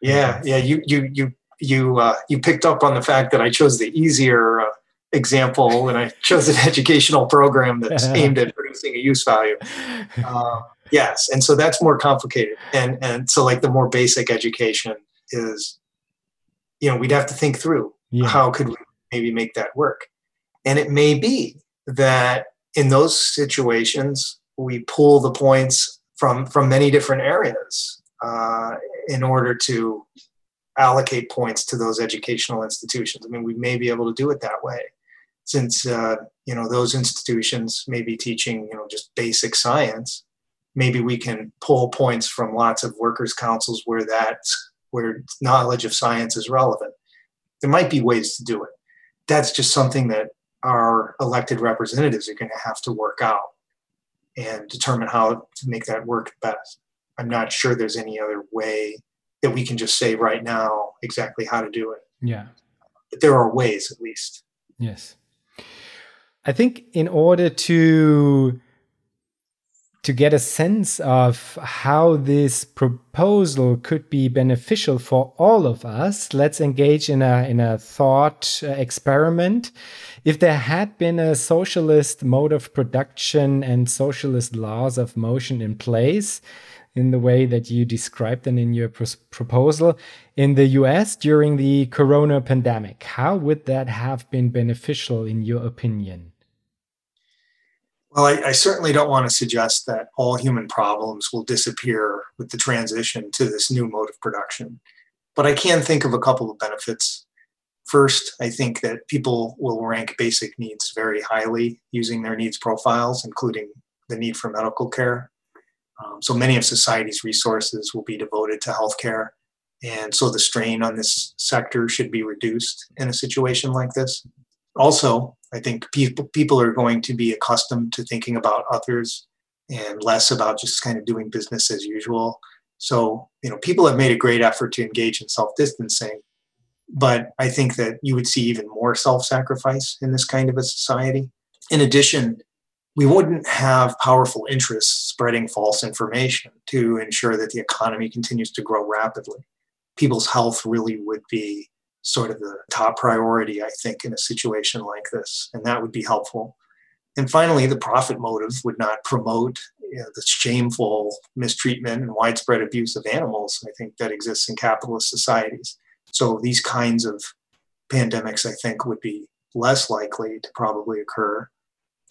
Yeah, yeah. You you you you uh, you picked up on the fact that I chose the easier uh, example and I chose an [laughs] educational program that's aimed at producing a use value. Uh, yes, and so that's more complicated. And and so like the more basic education is, you know, we'd have to think through yeah. how could we maybe make that work. And it may be that in those situations we pull the points from from many different areas uh, in order to allocate points to those educational institutions. I mean, we may be able to do it that way since uh, you know those institutions may be teaching you know just basic science maybe we can pull points from lots of workers councils where that's where knowledge of science is relevant. There might be ways to do it. That's just something that our elected representatives are going to have to work out and determine how to make that work best. I'm not sure there's any other way that we can just say right now exactly how to do it. Yeah. But there are ways at least. Yes I think in order to to get a sense of how this proposal could be beneficial for all of us, let's engage in a in a thought uh, experiment. If there had been a socialist mode of production and socialist laws of motion in place, in the way that you described them in your proposal in the US during the corona pandemic, how would that have been beneficial in your opinion? Well, I, I, certainly don't want to suggest that all human problems will disappear with the transition to this new mode of production. But I can think of a couple of benefits. First, I think that people will rank basic needs very highly using their needs profiles, including the need for medical care. Um, so many of society's resources will be devoted to healthcare. And so the strain on this sector should be reduced in a situation like this. Also, I think people people are going to be accustomed to thinking about others and less about just kind of doing business as usual. So, you know, people have made a great effort to engage in self-distancing, but I think that you would see even more self-sacrifice in this kind of a society. In addition, we wouldn't have powerful interests spreading false information to ensure that the economy continues to grow rapidly. People's health really would be sort of the top priority, I think, in a situation like this, and that would be helpful. And finally, the profit motive would not promote you know, the shameful mistreatment and widespread abuse of animals, I think, that exists in capitalist societies. So these kinds of pandemics, I think, would be less likely to probably occur.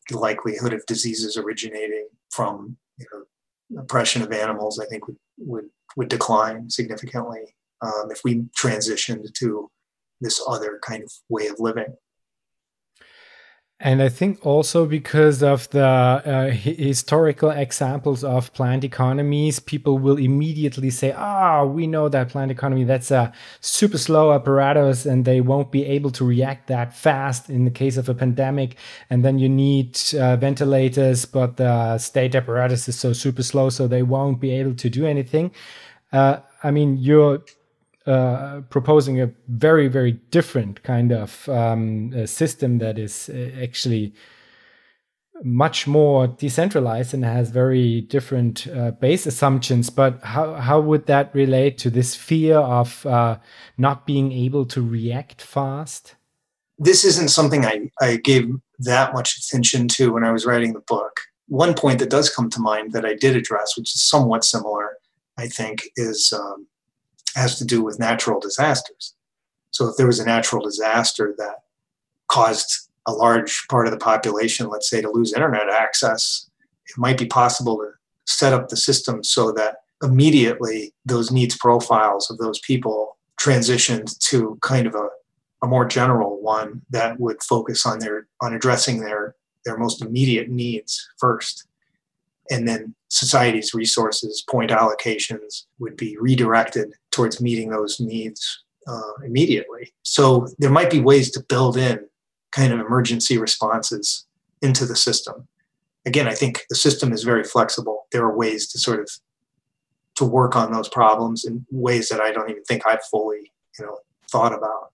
The likelihood of diseases originating from you know, oppression of animals, I think, would, would, would decline significantly um, if we transitioned to this other kind of way of living. And I think also because of the uh, historical examples of planned economies, people will immediately say, ah, oh, we know that planned economy, that's a super slow apparatus and they won't be able to react that fast in the case of a pandemic. And then you need uh, ventilators, but the state apparatus is so super slow, so they won't be able to do anything. Uh, I mean, you're uh, proposing a very very different kind of um, system that is uh, actually much more decentralized and has very different uh, base assumptions. But how, how would that relate to this fear of uh, not being able to react fast? This isn't something I, I gave that much attention to when i was writing the book. One point that does come to mind that i did address which is somewhat similar i think is um, has to do with natural disasters. So if there was a natural disaster that caused a large part of the population, let's say, to lose internet access, it might be possible to set up the system so that immediately those needs profiles of those people transitioned to kind of a, a more general one that would focus on their on addressing their their most immediate needs first and then society's resources, point allocations would be redirected towards meeting those needs uh, immediately. So there might be ways to build in kind of emergency responses into the system. Again, I think the system is very flexible. There are ways to sort of to work on those problems in ways that I don't even think I've fully, you know, thought about.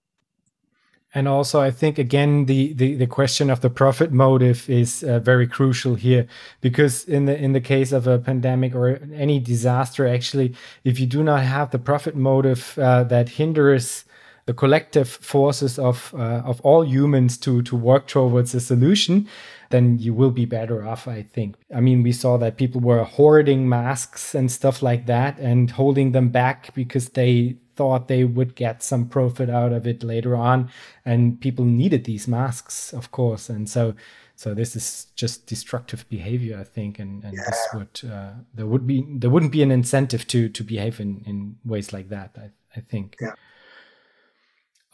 And also, I think again the, the, the question of the profit motive is uh, very crucial here, because in the in the case of a pandemic or any disaster, actually, if you do not have the profit motive uh, that hinders the collective forces of uh, of all humans to to work towards a solution, then you will be better off. I think. I mean, we saw that people were hoarding masks and stuff like that and holding them back because they thought they would get some profit out of it later on. And people needed these masks of course. And so so this is just destructive behavior i think. And, and yeah. this would uh, there would be there wouldn't be an incentive to to behave in in ways like that i, I think. Yeah.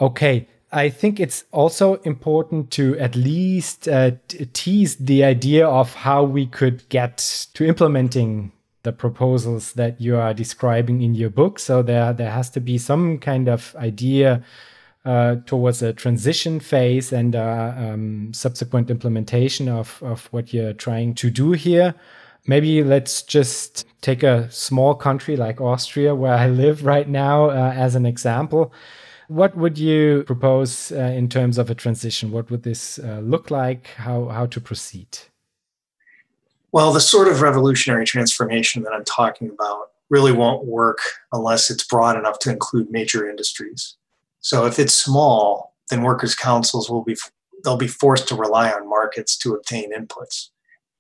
Okay. I think it's also important to at least uh, tease the idea of how we could get to implementing the proposals that you are describing in your book. So there there has to be some kind of idea uh, towards a transition phase and uh, um, subsequent implementation of of what you're trying to do here. Maybe let's just take a small country like Austria, where I live right now, uh, as an example. What would you propose uh, in terms of a transition? What would this uh, look like? How how to proceed? Well, the sort of revolutionary transformation that I'm talking about really won't work unless it's broad enough to include major industries. So if it's small, then workers' councils will be they'll be forced to rely on markets to obtain inputs.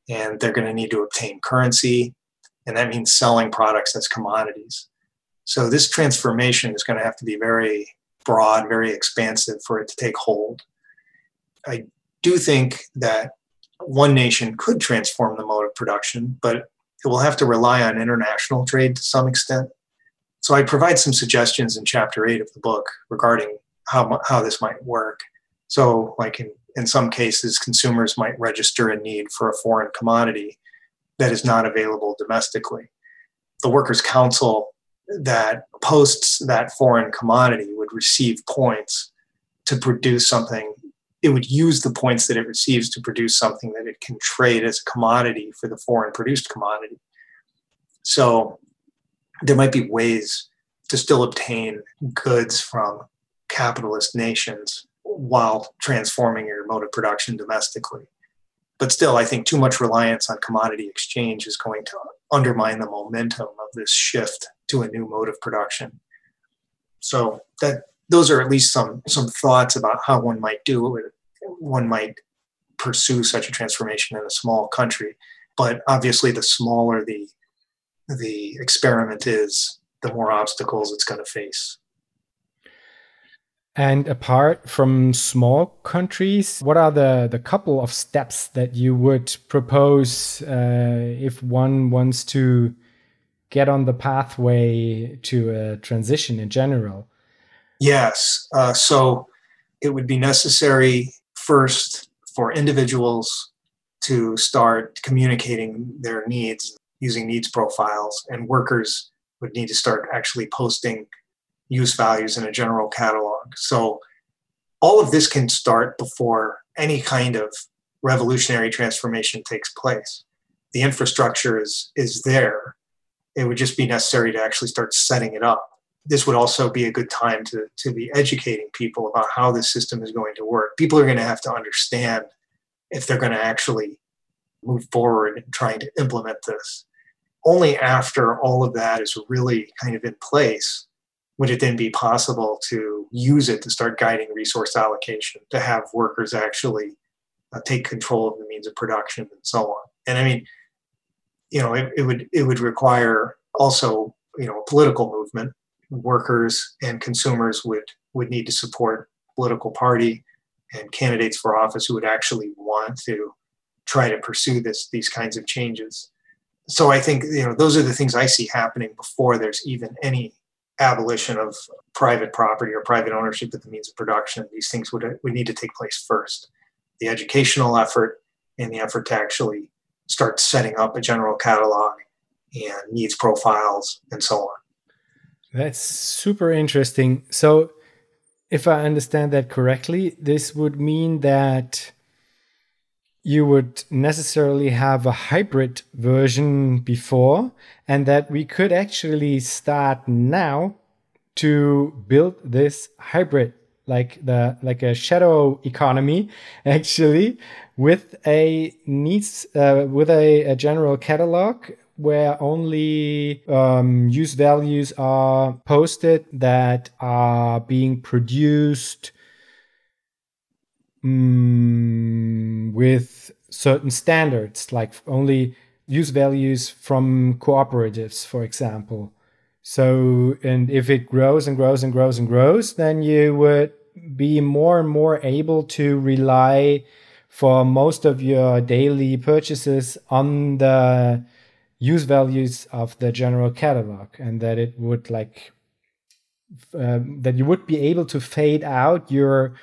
And they're going to need to obtain currency, and that means selling products as commodities. So this transformation is going to have to be very broad, very expansive for it to take hold. I do think that one nation could transform the mode of production, but it will have to rely on international trade to some extent. So I provide some suggestions in chapter eight of the book regarding how, how this might work. So, like in, in some cases, consumers might register a need for a foreign commodity that is not available domestically. The Workers' Council that posts that foreign commodity would receive points to produce something it would use the points that it receives to produce something that it can trade as a commodity for the foreign produced commodity. So there might be ways to still obtain goods from capitalist nations while transforming your mode of production domestically. But still, I think too much reliance on commodity exchange is going to undermine the momentum of this shift to a new mode of production. So that those are at least some some thoughts about how one might do it. One might pursue such a transformation in a small country, but obviously, the smaller the the experiment is, the more obstacles it's going to face. And apart from small countries, what are the, the couple of steps that you would propose uh, if one wants to get on the pathway to a transition in general? Yes. Uh, so it would be necessary first for individuals to start communicating their needs using needs profiles, and workers would need to start actually posting use values in a general catalog. So all of this can start before any kind of revolutionary transformation takes place. The infrastructure is, is there. It would just be necessary to actually start setting it up this would also be a good time to, to be educating people about how this system is going to work. People are going to have to understand if they're going to actually move forward in trying to implement this. Only after all of that is really kind of in place would it then be possible to use it to start guiding resource allocation, to have workers actually uh, take control of the means of production and so on. And I mean, you know, it, it would it would require also you know a political movement workers and consumers would would need to support political party and candidates for office who would actually want to try to pursue this these kinds of changes. So I think you know those are the things I see happening before there's even any abolition of private property or private ownership of the means of production. These things would would need to take place first. The educational effort and the effort to actually start setting up a general catalog and needs profiles and so on. That's super interesting. So, if I understand that correctly, this would mean that you would necessarily have a hybrid version before, and that we could actually start now to build this hybrid like the like a shadow economy [laughs] actually with a needs uh, with a, a, general catalog where only um, use values are posted that are being produced um, with certain standards like only use values from cooperatives for example. So, and if it grows and grows and grows and grows, then you would be more and more able to rely for most of your daily purchases on the use values of the general catalog and that it would like uh, that you would be able to fade out your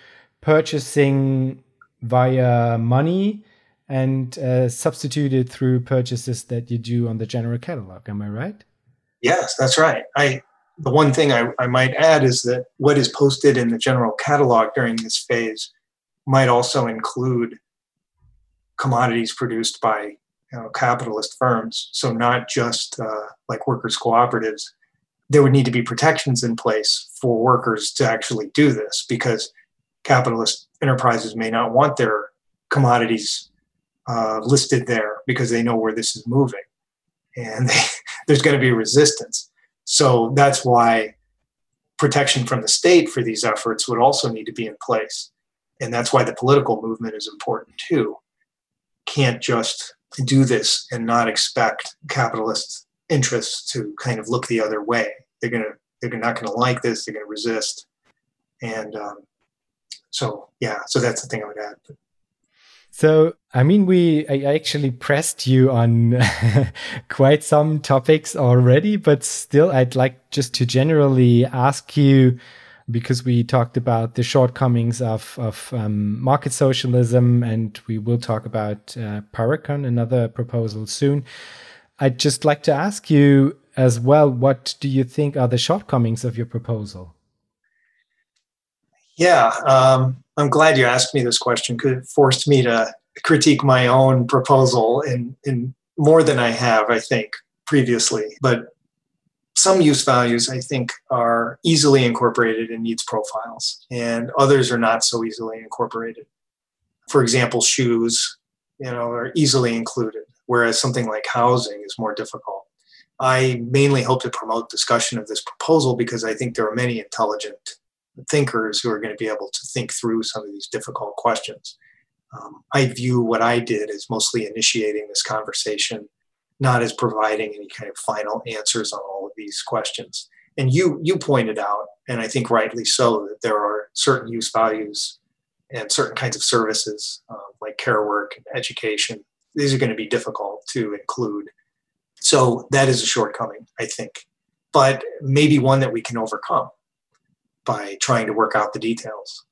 purchasing via money and uh, substitute it through purchases that you do on the general catalog am i right Yes, that's right. I the one thing I, I might add is that what is posted in the general catalog during this phase might also include commodities produced by you know, capitalist firms. So not just uh, like workers' cooperatives. There would need to be protections in place for workers to actually do this because capitalist enterprises may not want their commodities uh, listed there because they know where this is moving and they, [laughs] there's going to be resistance. So that's why protection from the state for these efforts would also need to be in place. And that's why the political movement is important too. Can't just do this and not expect capitalist interests to kind of look the other way. They're gonna they're not gonna like this. They're gonna resist. And um, so yeah, so that's the thing I would add. So, I mean, we I actually pressed you on [laughs] quite some topics already, but still, I'd like just to generally ask you because we talked about the shortcomings of, of um, market socialism, and we will talk about uh, Parecon, another proposal soon. I'd just like to ask you as well what do you think are the shortcomings of your proposal? Yeah, um, I'm glad you asked me this question because it forced me to critique my own proposal in, in more than I have, I think, previously. But some use values, I think, are easily incorporated in needs profiles, and others are not so easily incorporated. For example, shoes, you know, are easily included, whereas something like housing is more difficult. I mainly hope to promote discussion of this proposal because I think there are many intelligent thinkers who are going to be able to think through some of these difficult questions. Um, I view what I did as mostly initiating this conversation, not as providing any kind of final answers on all of these questions. And you you pointed out, and I think rightly so, that there are certain use values and certain kinds of services uh, like care work and education. These are going to be difficult to include. So that is a shortcoming, I think, but maybe one that we can overcome by trying to work out the details.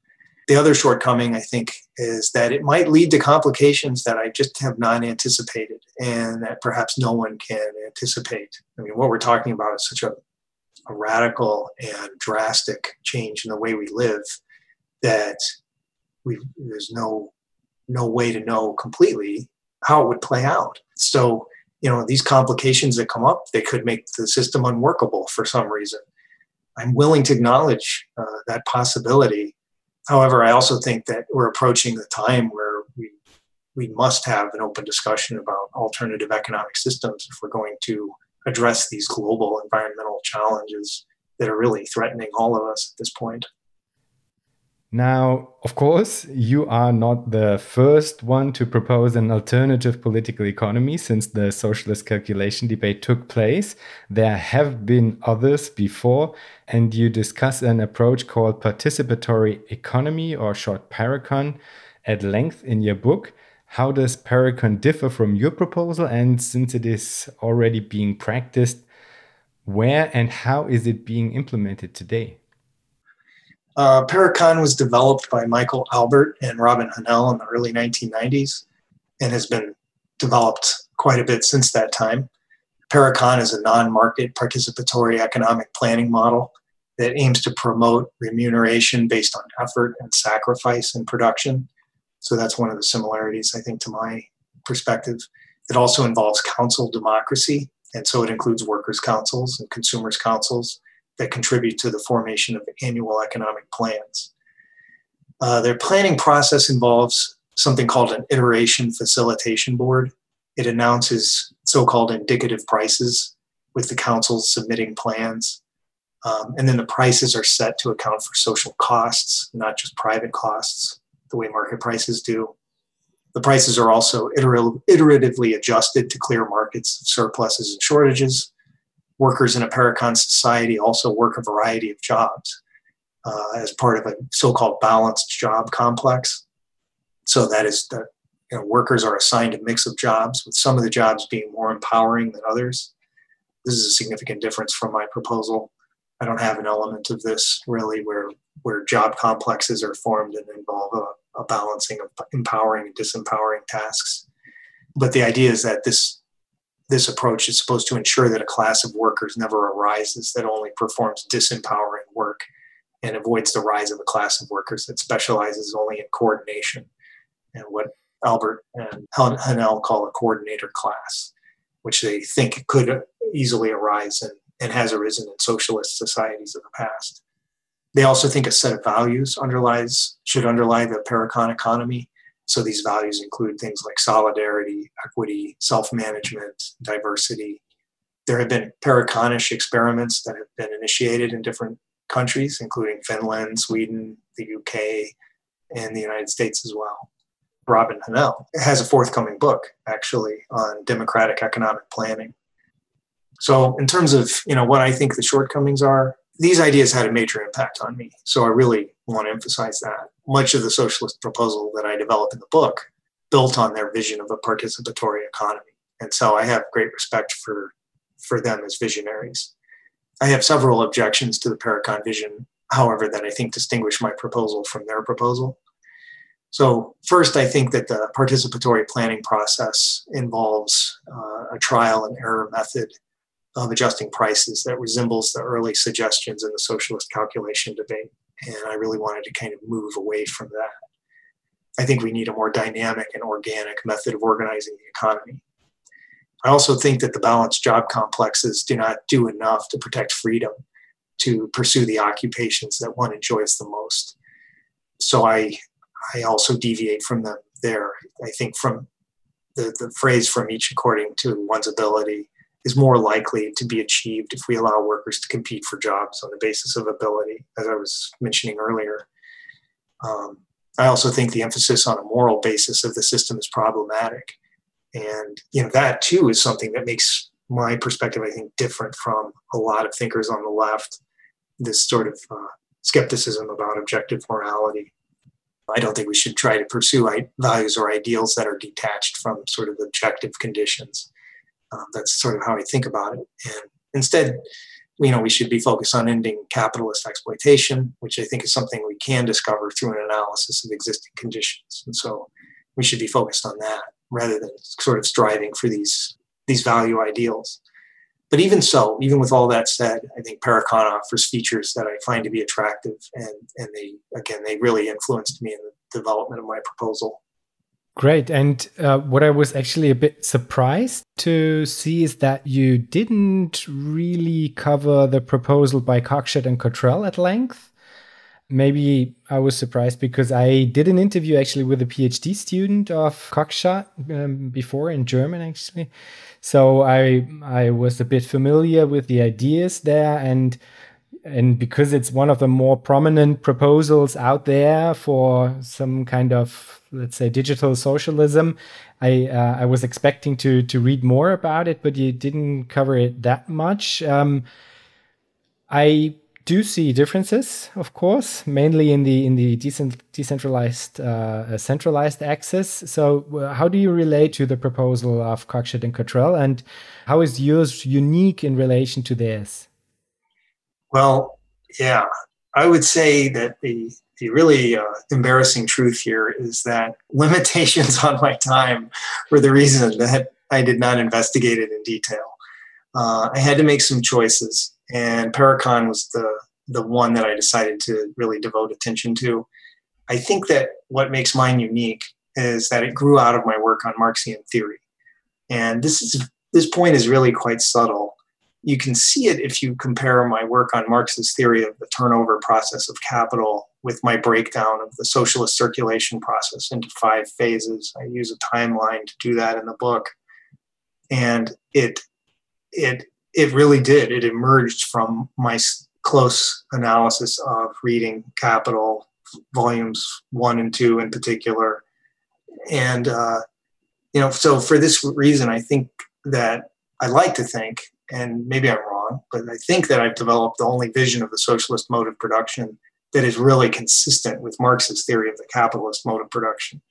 The other shortcoming, I think, is that it might lead to complications that I just have not anticipated and that perhaps no one can anticipate. I mean, what we're talking about is such a, a radical and drastic change in the way we live that we there's no no way to know completely how it would play out. So, you know, these complications that come up, they could make the system unworkable for some reason. I'm willing to acknowledge uh, that possibility. However, I also think that we're approaching the time where we we must have an open discussion about alternative economic systems if we're going to address these global environmental challenges that are really threatening all of us at this point. Now, of course, you are not the first one to propose an alternative political economy since the socialist calculation debate took place. There have been others before, and you discuss an approach called participatory economy, or short Parecon at length in your book. How does Parecon differ from your proposal? And since it is already being practiced, where and how is it being implemented today? Uh, Parecon was developed by Michael Albert and Robin Hahnel in the early 1990s and has been developed quite a bit since that time. Parecon is a non market participatory economic planning model that aims to promote remuneration based on effort and sacrifice in production. So that's one of the similarities, I think, to my perspective. It also involves council democracy, and so it includes workers' councils and consumers' councils that contribute to the formation of annual economic plans. Uh, their planning process involves something called an iteration facilitation board. It announces so called indicative prices with the council submitting plans. Um, and then the prices are set to account for social costs, not just private costs, the way market prices do. The prices are also iter- iteratively adjusted to clear markets of surpluses and shortages. Workers in a Parecon society also work a variety of jobs uh, as part of a so called balanced job complex. So that is that you know, workers are assigned a mix of jobs, with some of the jobs being more empowering than others. This is a significant difference from my proposal. I don't have an element of this really where where job complexes are formed and involve a, a balancing of empowering and disempowering tasks. But the idea is that this this approach is supposed to ensure that a class of workers never arises that only performs disempowering work and avoids the rise of a class of workers that specializes only in coordination and what Albert and Hahnel call a coordinator class, which they think could easily arise and, and has arisen in socialist societies of the past. They also think a set of values underlies should underlie the Parecon economy. So these values include things like solidarity, equity, self-management, diversity. There have been Pareconish experiments that have been initiated in different countries, including Finland, Sweden, the UK, and the United States as well. Robin Hahnel has a forthcoming book actually on democratic economic planning. So in terms of you know what I think the shortcomings are, these ideas had a major impact on me. So I really want to emphasize that. Much of the socialist proposal that I develop in the book built on their vision of a participatory economy. And so I have great respect for for them as visionaries. I have several objections to the Parecon vision, however, that I think distinguish my proposal from their proposal. So, first, I think that the participatory planning process involves uh, a trial and error method of adjusting prices that resembles the early suggestions in the socialist calculation debate. And I really wanted to kind of move away from that. I think we need a more dynamic and organic method of organizing the economy. I also think that the balanced job complexes do not do enough to protect freedom to pursue the occupations that one enjoys the most. So I, I also deviate from them there. I think from the, the phrase from each according to one's ability is more likely to be achieved if we allow workers to compete for jobs on the basis of ability, as I was mentioning earlier. Um, I also think the emphasis on a moral basis of the system is problematic. And you know that too is something that makes my perspective i think different from a lot of thinkers on the left. This sort of uh, skepticism about objective morality. I don't think we should try to pursue values or ideals that are detached from sort of objective conditions um, that's sort of how i think about it and instead you know we should be focused on ending capitalist exploitation which i think is something we can discover through an analysis of existing conditions and so we should be focused on that rather than sort of striving for these these value ideals. But even so, even with all that said, I think Parecon offers features that I find to be attractive, and and they again they really influenced me in the development of my proposal. Great. And uh, what I was actually a bit surprised to see is that you didn't really cover the proposal by Cockshott and Cottrell at length maybe I was surprised because I did an interview actually with a PhD student of Cockshott um, before in German actually. So I I was a bit familiar with the ideas there and and because it's one of the more prominent proposals out there for some kind of let's say digital socialism i uh, i was expecting to to read more about it but you didn't cover it that much um, i do see differences, of course, mainly in the in the decent, decentralized uh, centralized access. So, uh, how do you relate to the proposal of Cockshott and Cottrell, and how is yours unique in relation to theirs? Well, yeah, I would say that the the really uh, embarrassing truth here is that limitations [laughs] on my time were the reason that I did not investigate it in detail. Uh, I had to make some choices and Parecon was the the one that I decided to really devote attention to. I think that what makes mine unique is that it grew out of my work on Marxian theory, and this is this point is really quite subtle. You can see it if you compare my work on Marx's theory of the turnover process of capital with my breakdown of the socialist circulation process into five phases. I use a timeline to do that in the book. And it it it really did. It emerged from my close analysis of reading Capital volumes one and two in particular, and uh, you know, so for this reason, I think that I like to think, and maybe I'm wrong, but I think that I've developed the only vision of the socialist mode of production that is really consistent with Marx's theory of the capitalist mode of production,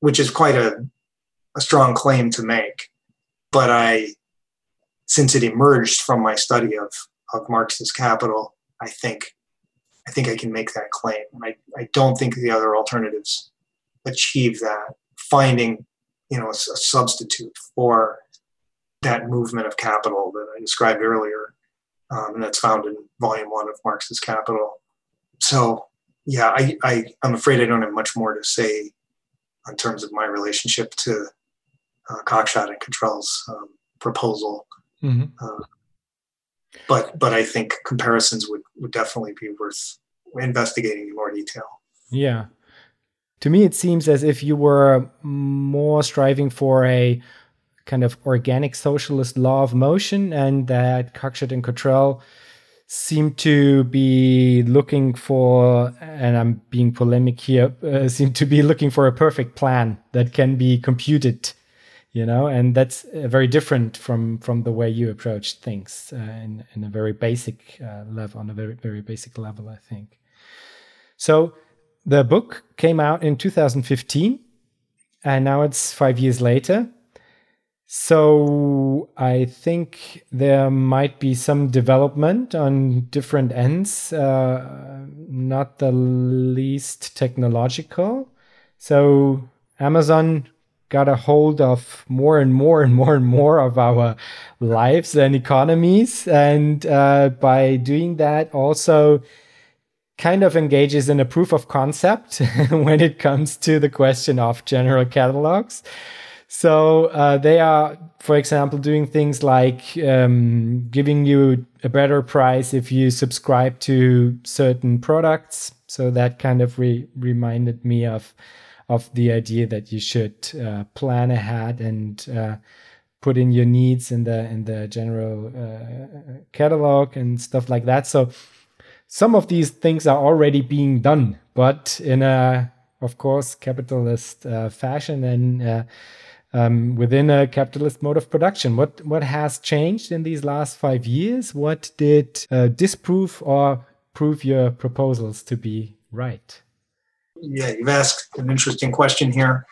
which is quite a, a strong claim to make. But I, since it emerged from my study of, of Marx's Capital, I think I think I can make that claim. I, I don't think the other alternatives achieve that. Finding you know a, a substitute for that movement of capital that I described earlier, um, and that's found in volume one of Marx's Capital. So, yeah, I, I, I'm afraid I don't have much more to say in terms of my relationship to uh, Cockshott and Cottrell's um, proposal. Mm-hmm. Uh, but but I think comparisons would, would definitely be worth investigating in more detail. Yeah. To me, it seems as if you were more striving for a kind of organic socialist law of motion, and that Cockshott and Cottrell seem to be looking for, and I'm being polemic here, uh, [laughs] seem to be looking for a perfect plan that can be computed, you know, and that's uh, very different from from the way you approach things uh, in in a very basic uh, level, on a very very basic level, I think. So the book came out in 2015, and now it's five years later. So I think there might be some development on different ends, uh, not the least technological. So Amazon got a hold of more and more and more and more of our lives and economies, and uh, by doing that, also kind of engages in a proof of concept [laughs] when it comes to the question of general catalogs. So uh, they are, for example, doing things like um, giving you a better price if you subscribe to certain products. So that kind of re- reminded me of of the idea that you should uh, plan ahead and uh, put in your needs in the in the general uh, catalog and stuff like that. So some of these things are already being done, but in a, of course, capitalist uh, fashion and uh, um, within a capitalist mode of production. What what has changed in these last five years? What did uh, disprove or prove your proposals to be right? Yeah, you've asked an interesting question here.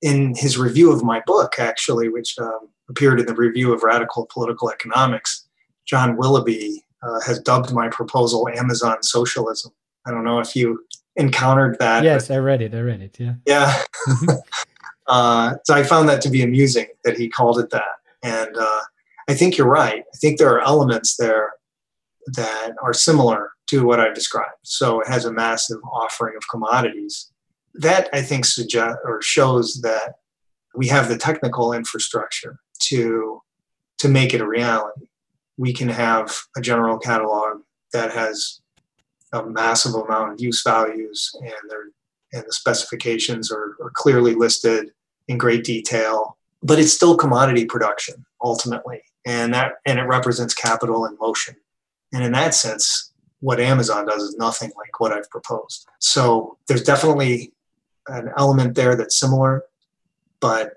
In his review of my book, actually, which um, appeared in the Review of Radical Political Economics, John Willoughby uh, has dubbed my proposal Amazon socialism. I don't know if you encountered that. Yes, I read it. I read it. Yeah. Yeah. [laughs] uh, so I found that to be amusing that he called it that. And uh, I think you're right. I think there are elements there that are similar to what I've described. So it has a massive offering of commodities. That I think suggest or shows that we have the technical infrastructure to to make it a reality we can have a general catalog that has a massive amount of use values and they and the specifications are, are clearly listed in great detail but it's still commodity production ultimately. And that and it represents capital in motion. And in that sense what amazon does is nothing like what i've proposed. So there's definitely an element there that's similar but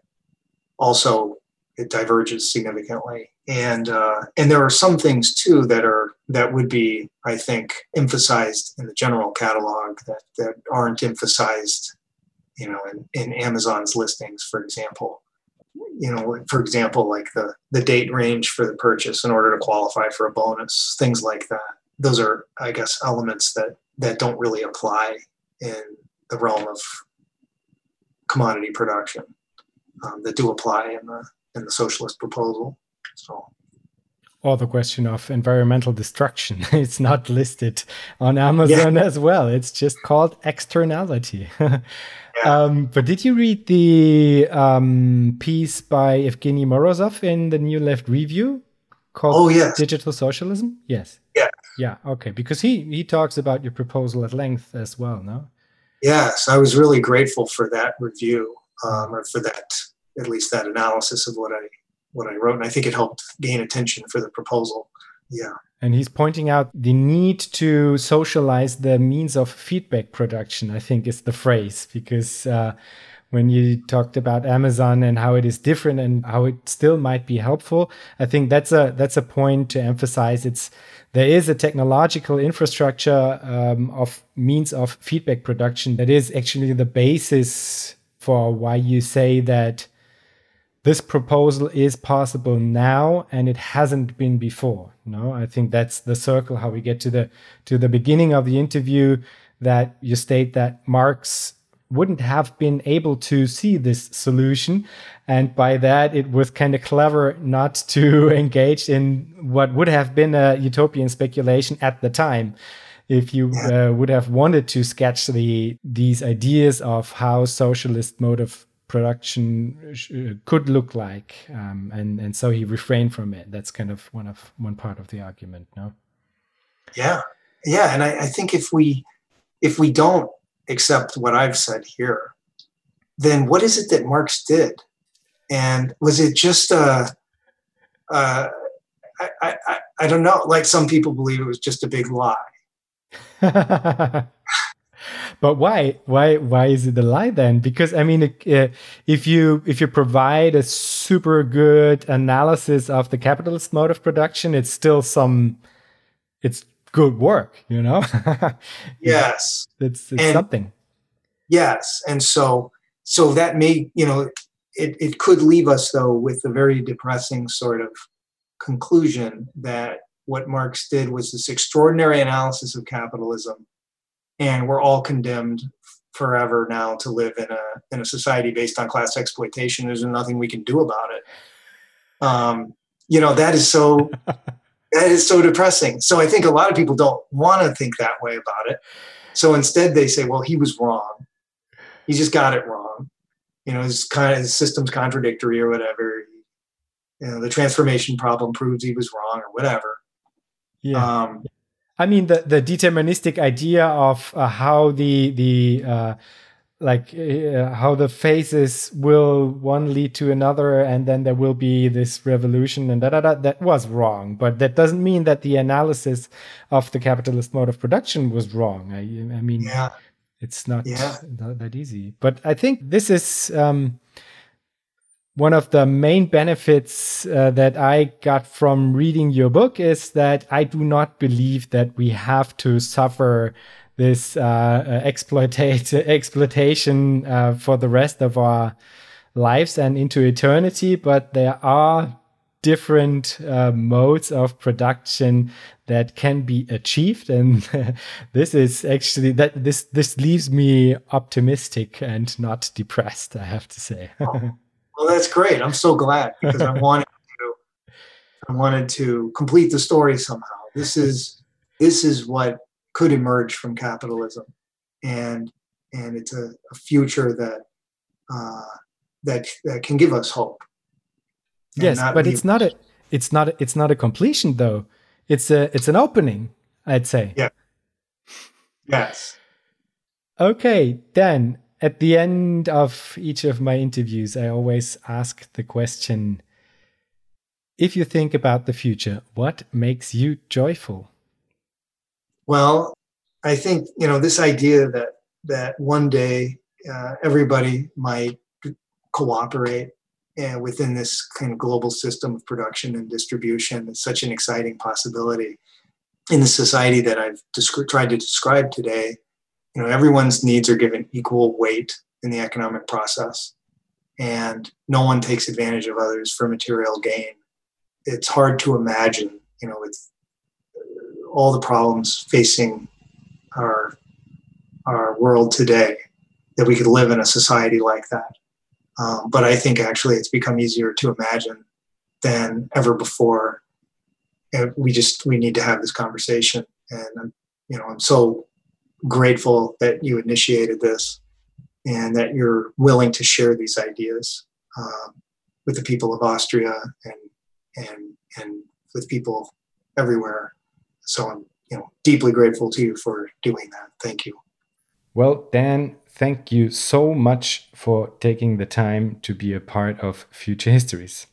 also it diverges significantly. And uh, and there are some things too that are that would be I think emphasized in the general catalog that that aren't emphasized you know in, in Amazon's listings for example. You know for example like the the date range for the purchase in order to qualify for a bonus things like that. Those are I guess elements that that don't really apply in the realm of commodity production um, that do apply in the in the socialist proposal. So or the question of environmental destruction. [laughs] it's not listed on Amazon yeah. [laughs] as well. It's just called externality. [laughs] yeah. um, but did you read the um, piece by Evgeny Morozov in the New Left Review called oh, yes. Digital Socialism? Yes. Yeah. Yeah. Okay. Because he he talks about your proposal at length as well, no? Yes, I was really grateful for that review, um, or for that at least that analysis of what I what I wrote, and I think it helped gain attention for the proposal. Yeah. And he's pointing out the need to socialize the means of feedback production. I think is the phrase because. Uh, when you talked about Amazon and how it is different and how it still might be helpful. I think that's a that's a point to emphasize. It's there is a technological infrastructure um, of means of feedback production that is actually the basis for why you say that this proposal is possible now and it hasn't been before no i think that's the circle how we get to the to the beginning of the interview that you state that marx wouldn't have been able to see this solution. And by that, it was kind of clever not to [laughs] engage in what would have been a utopian speculation at the time. If you uh, would have wanted to sketch the these ideas of how socialist mode of production uh, could look like, um, and and so he refrained from it. That's kind of one of one part of the argument. No. Yeah, yeah, and I, I think if we if we don't accept what I've said here, then what is it that Marx did? And was it just a, uh, I, I, I don't know, like some people believe it was just a big lie. [laughs] but why why why is it a lie then because i mean uh, if you if you provide a super good analysis of the capitalist mode of production it's still some it's good work, you know? [laughs] yes. It's, it's something. Yes. And so, so that may, you know, it, it could leave us though with a very depressing sort of conclusion that what Marx did was this extraordinary analysis of capitalism, and we're all condemned forever now to live in a in a society based on class exploitation. There's nothing we can do about it. Um, you know that is so [laughs] that is so depressing. So I think a lot of people don't want to think that way about it. So instead, they say, "Well, he was wrong. He just got it wrong. You know, his kind of his system's contradictory or whatever. You know, the transformation problem proves he was wrong or whatever." Yeah. Um, I mean, the the deterministic idea of uh, how the the uh, like uh, how the phases will one lead to another and then there will be this revolution and da, da, da, that was wrong but that doesn't mean that the analysis of the capitalist mode of production was wrong i, I mean yeah. it's not, yeah. not that easy but i think this is um, one of the main benefits uh, that I got from reading your book is that I do not believe that we have to suffer this uh, uh [laughs] exploitation uh, for the rest of our lives and into eternity. But there are different uh, modes of production that can be achieved and [laughs] this is actually that this this leaves me optimistic and not depressed i have to say [laughs] well that's great i'm so glad because i [laughs] wanted to i wanted to complete the story somehow this is this is what could emerge from capitalism, and and it's a, a future that uh, that that can give us hope. Yes, but it's not a it's not a, it's not a completion though. It's a it's an opening, I'd say. Yeah. Yes. Okay, then at the end of each of my interviews, I always ask the question if you think about the future, what makes you joyful? Well, I think you know this idea that that one day uh, everybody might cooperate uh, within this kind of global system of production and distribution is such an exciting possibility in the society that I've descri- tried to describe today. You know, everyone's needs are given equal weight in the economic process, and no one takes advantage of others for material gain. It's hard to imagine, you know, with all the problems facing our our world today that we could live in a society like that. Um, but I think actually it's become easier to imagine than ever before. And we just we need to have this conversation, and I'm, you know I'm so grateful that you initiated this and that you're willing to share these ideas um, with the people of Austria and and and with people everywhere. So I'm, you know, deeply grateful to you for doing that. Thank you. Well, Dan, thank you so much for taking the time to be a part of Future Histories.